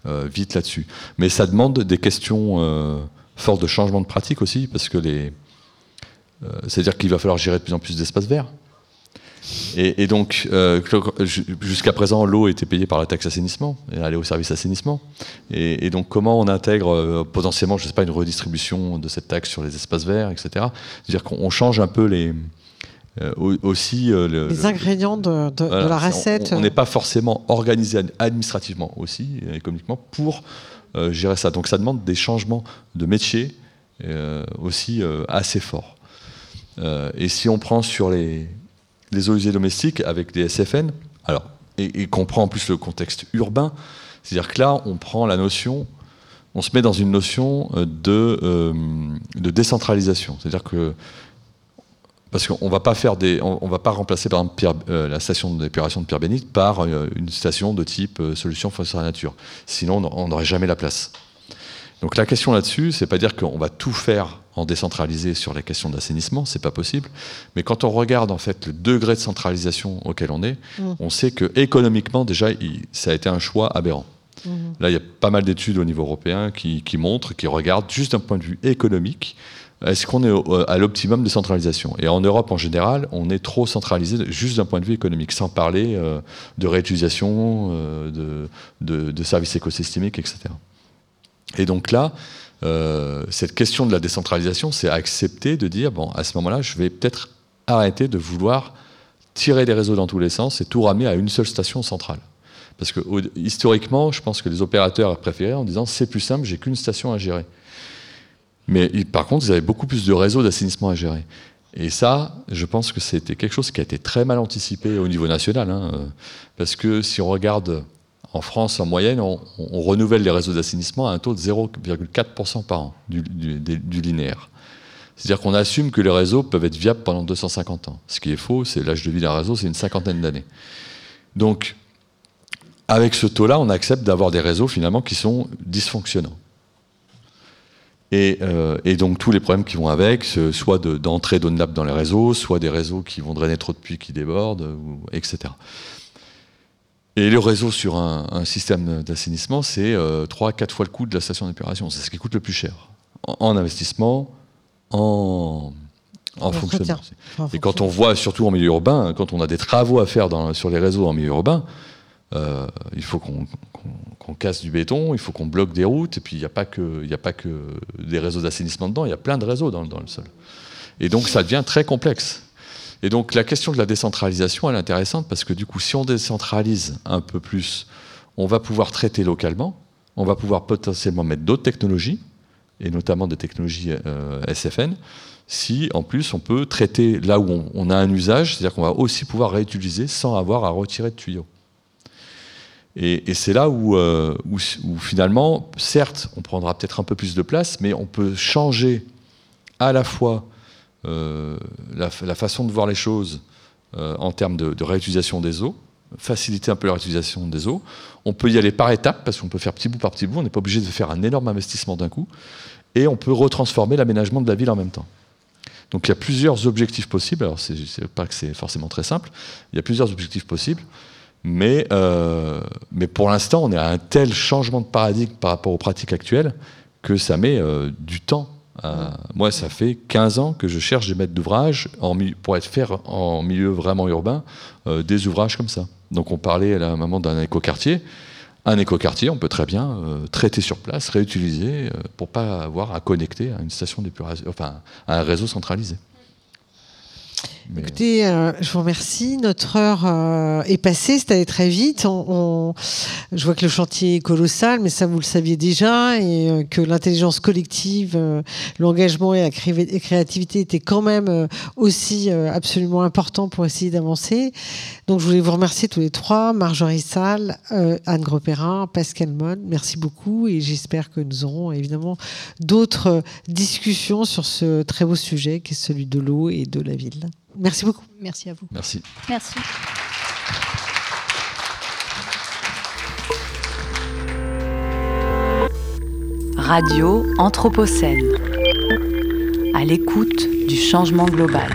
vite là-dessus. Mais ça demande des questions fortes de changement de pratique aussi, parce que les, c'est-à-dire qu'il va falloir gérer de plus en plus d'espaces verts. Et, donc, euh, jusqu'à présent, l'eau était payée par la taxe assainissement, et allait au service assainissement. Et, donc, comment on intègre euh, potentiellement, je ne sais pas, une redistribution de cette taxe sur les espaces verts, etc. C'est-à-dire qu'on change un peu les, euh, aussi les ingrédients de, la recette. On n'est pas forcément organisé administrativement aussi, économiquement, pour gérer ça. Donc ça demande des changements de métier aussi assez forts. et si on prend sur les, les eaux usées domestiques avec des SFN, alors, et, qu'on prend en plus le contexte urbain, c'est-à-dire que là, on prend la notion, on se met dans une notion euh, de, euh, de décentralisation. C'est-à-dire que parce qu'on va pas faire des, on, va pas remplacer par exemple euh, la station d'épuration de Pierre Bénite par une station de type solution face à la nature. Sinon, on n'aurait jamais la place. Donc la question là-dessus, c'est pas dire qu'on va tout faire en décentralisé sur la question de l'assainissement, c'est pas possible. Mais quand on regarde en fait le degré de centralisation auquel on est, mmh. on sait que économiquement déjà, ça a été un choix aberrant. Mmh. Là, il y a pas mal d'études au niveau européen qui, montrent, qui regardent juste d'un point de vue économique, est-ce qu'on est à l'optimum de centralisation Et en Europe en général, on est trop centralisé juste d'un point de vue économique, sans parler euh, de réutilisation, euh, de, services écosystémiques, etc. Et donc là, euh, cette question de la décentralisation, c'est accepter de dire, bon, à ce moment-là, je vais peut-être arrêter de vouloir tirer les réseaux dans tous les sens et tout ramener à une seule station centrale. Parce que historiquement, je pense que les opérateurs préféraient en disant, c'est plus simple, j'ai qu'une station à gérer. Mais par contre, ils avaient beaucoup plus de réseaux d'assainissement à gérer. Et ça, je pense que c'était quelque chose qui a été très mal anticipé au niveau national. Hein, parce que si on regarde en France, en moyenne, on, renouvelle les réseaux d'assainissement à un taux de 0,4% par an du, linéaire. C'est-à-dire qu'on assume que les réseaux peuvent être viables pendant 250 ans. Ce qui est faux, c'est l'âge de vie d'un réseau, c'est une cinquantaine d'années. Donc, avec ce taux-là, on accepte d'avoir des réseaux finalement qui sont dysfonctionnants. Et, euh, donc tous les problèmes qui vont avec, soit d'entrée d'eau de nappe dans les réseaux, soit des réseaux qui vont drainer trop de puits qui débordent, etc. Et le réseau sur un, système d'assainissement, c'est 3 à 4 fois le coût de la station d'épuration. C'est ce qui coûte le plus cher. En, investissement, en, fonctionnement. Et quand on voit, surtout en milieu urbain, quand on a des travaux à faire sur les réseaux en milieu urbain, euh, il faut qu'on casse du béton, il faut qu'on bloque des routes, et puis il n'y a, pas que, a pas que des réseaux d'assainissement dedans, il y a plein de réseaux dans, le sol. Et donc ça devient très complexe. Et donc la question de la décentralisation, elle est intéressante parce que du coup, si on décentralise un peu plus, on va pouvoir traiter localement, on va pouvoir potentiellement mettre d'autres technologies, et notamment des technologies euh, SFN, si en plus on peut traiter là où on a un usage, c'est-à-dire qu'on va aussi pouvoir réutiliser sans avoir à retirer de tuyaux. Et, c'est là euh, où, finalement, certes, on prendra peut-être un peu plus de place, mais on peut changer à la fois euh, la, façon de voir les choses euh, en termes de, réutilisation des eaux, faciliter un peu la réutilisation des eaux. On peut y aller par étapes, parce qu'on peut faire petit bout par petit bout, on n'est pas obligé de faire un énorme investissement d'un coup, et on peut retransformer l'aménagement de la ville en même temps. Donc il y a plusieurs objectifs possibles, alors c'est pas que c'est forcément très simple, il y a plusieurs objectifs possibles. Mais, euh, mais pour l'instant, on est à un tel changement de paradigme par rapport aux pratiques actuelles que ça met euh, du temps. Moi, ça fait 15 ans que je cherche des maîtres d'ouvrage pour être faire en milieu vraiment urbain euh, des ouvrages comme ça. Donc on parlait à la moment d'un écoquartier. Un écoquartier, on peut très bien traiter sur place, réutiliser pour pas avoir à connecter à une station d'épuration, enfin à un réseau centralisé. Écoutez, euh, je vous remercie. Notre heure euh, est passée, c'est allé très vite. Je vois que le chantier est colossal, mais ça vous le saviez déjà, et euh, que l'intelligence collective, l'engagement et la créativité étaient quand même aussi absolument importants pour essayer d'avancer. Donc je voulais vous remercier tous les trois, Marjorie Salle, Anne Gropérin, Pascal Mon. Merci beaucoup, et j'espère que nous aurons évidemment d'autres discussions sur ce très beau sujet qui est celui de l'eau et de la ville. Merci beaucoup. Merci à vous. Merci. Merci. Radio Anthropocène. À l'écoute du changement global.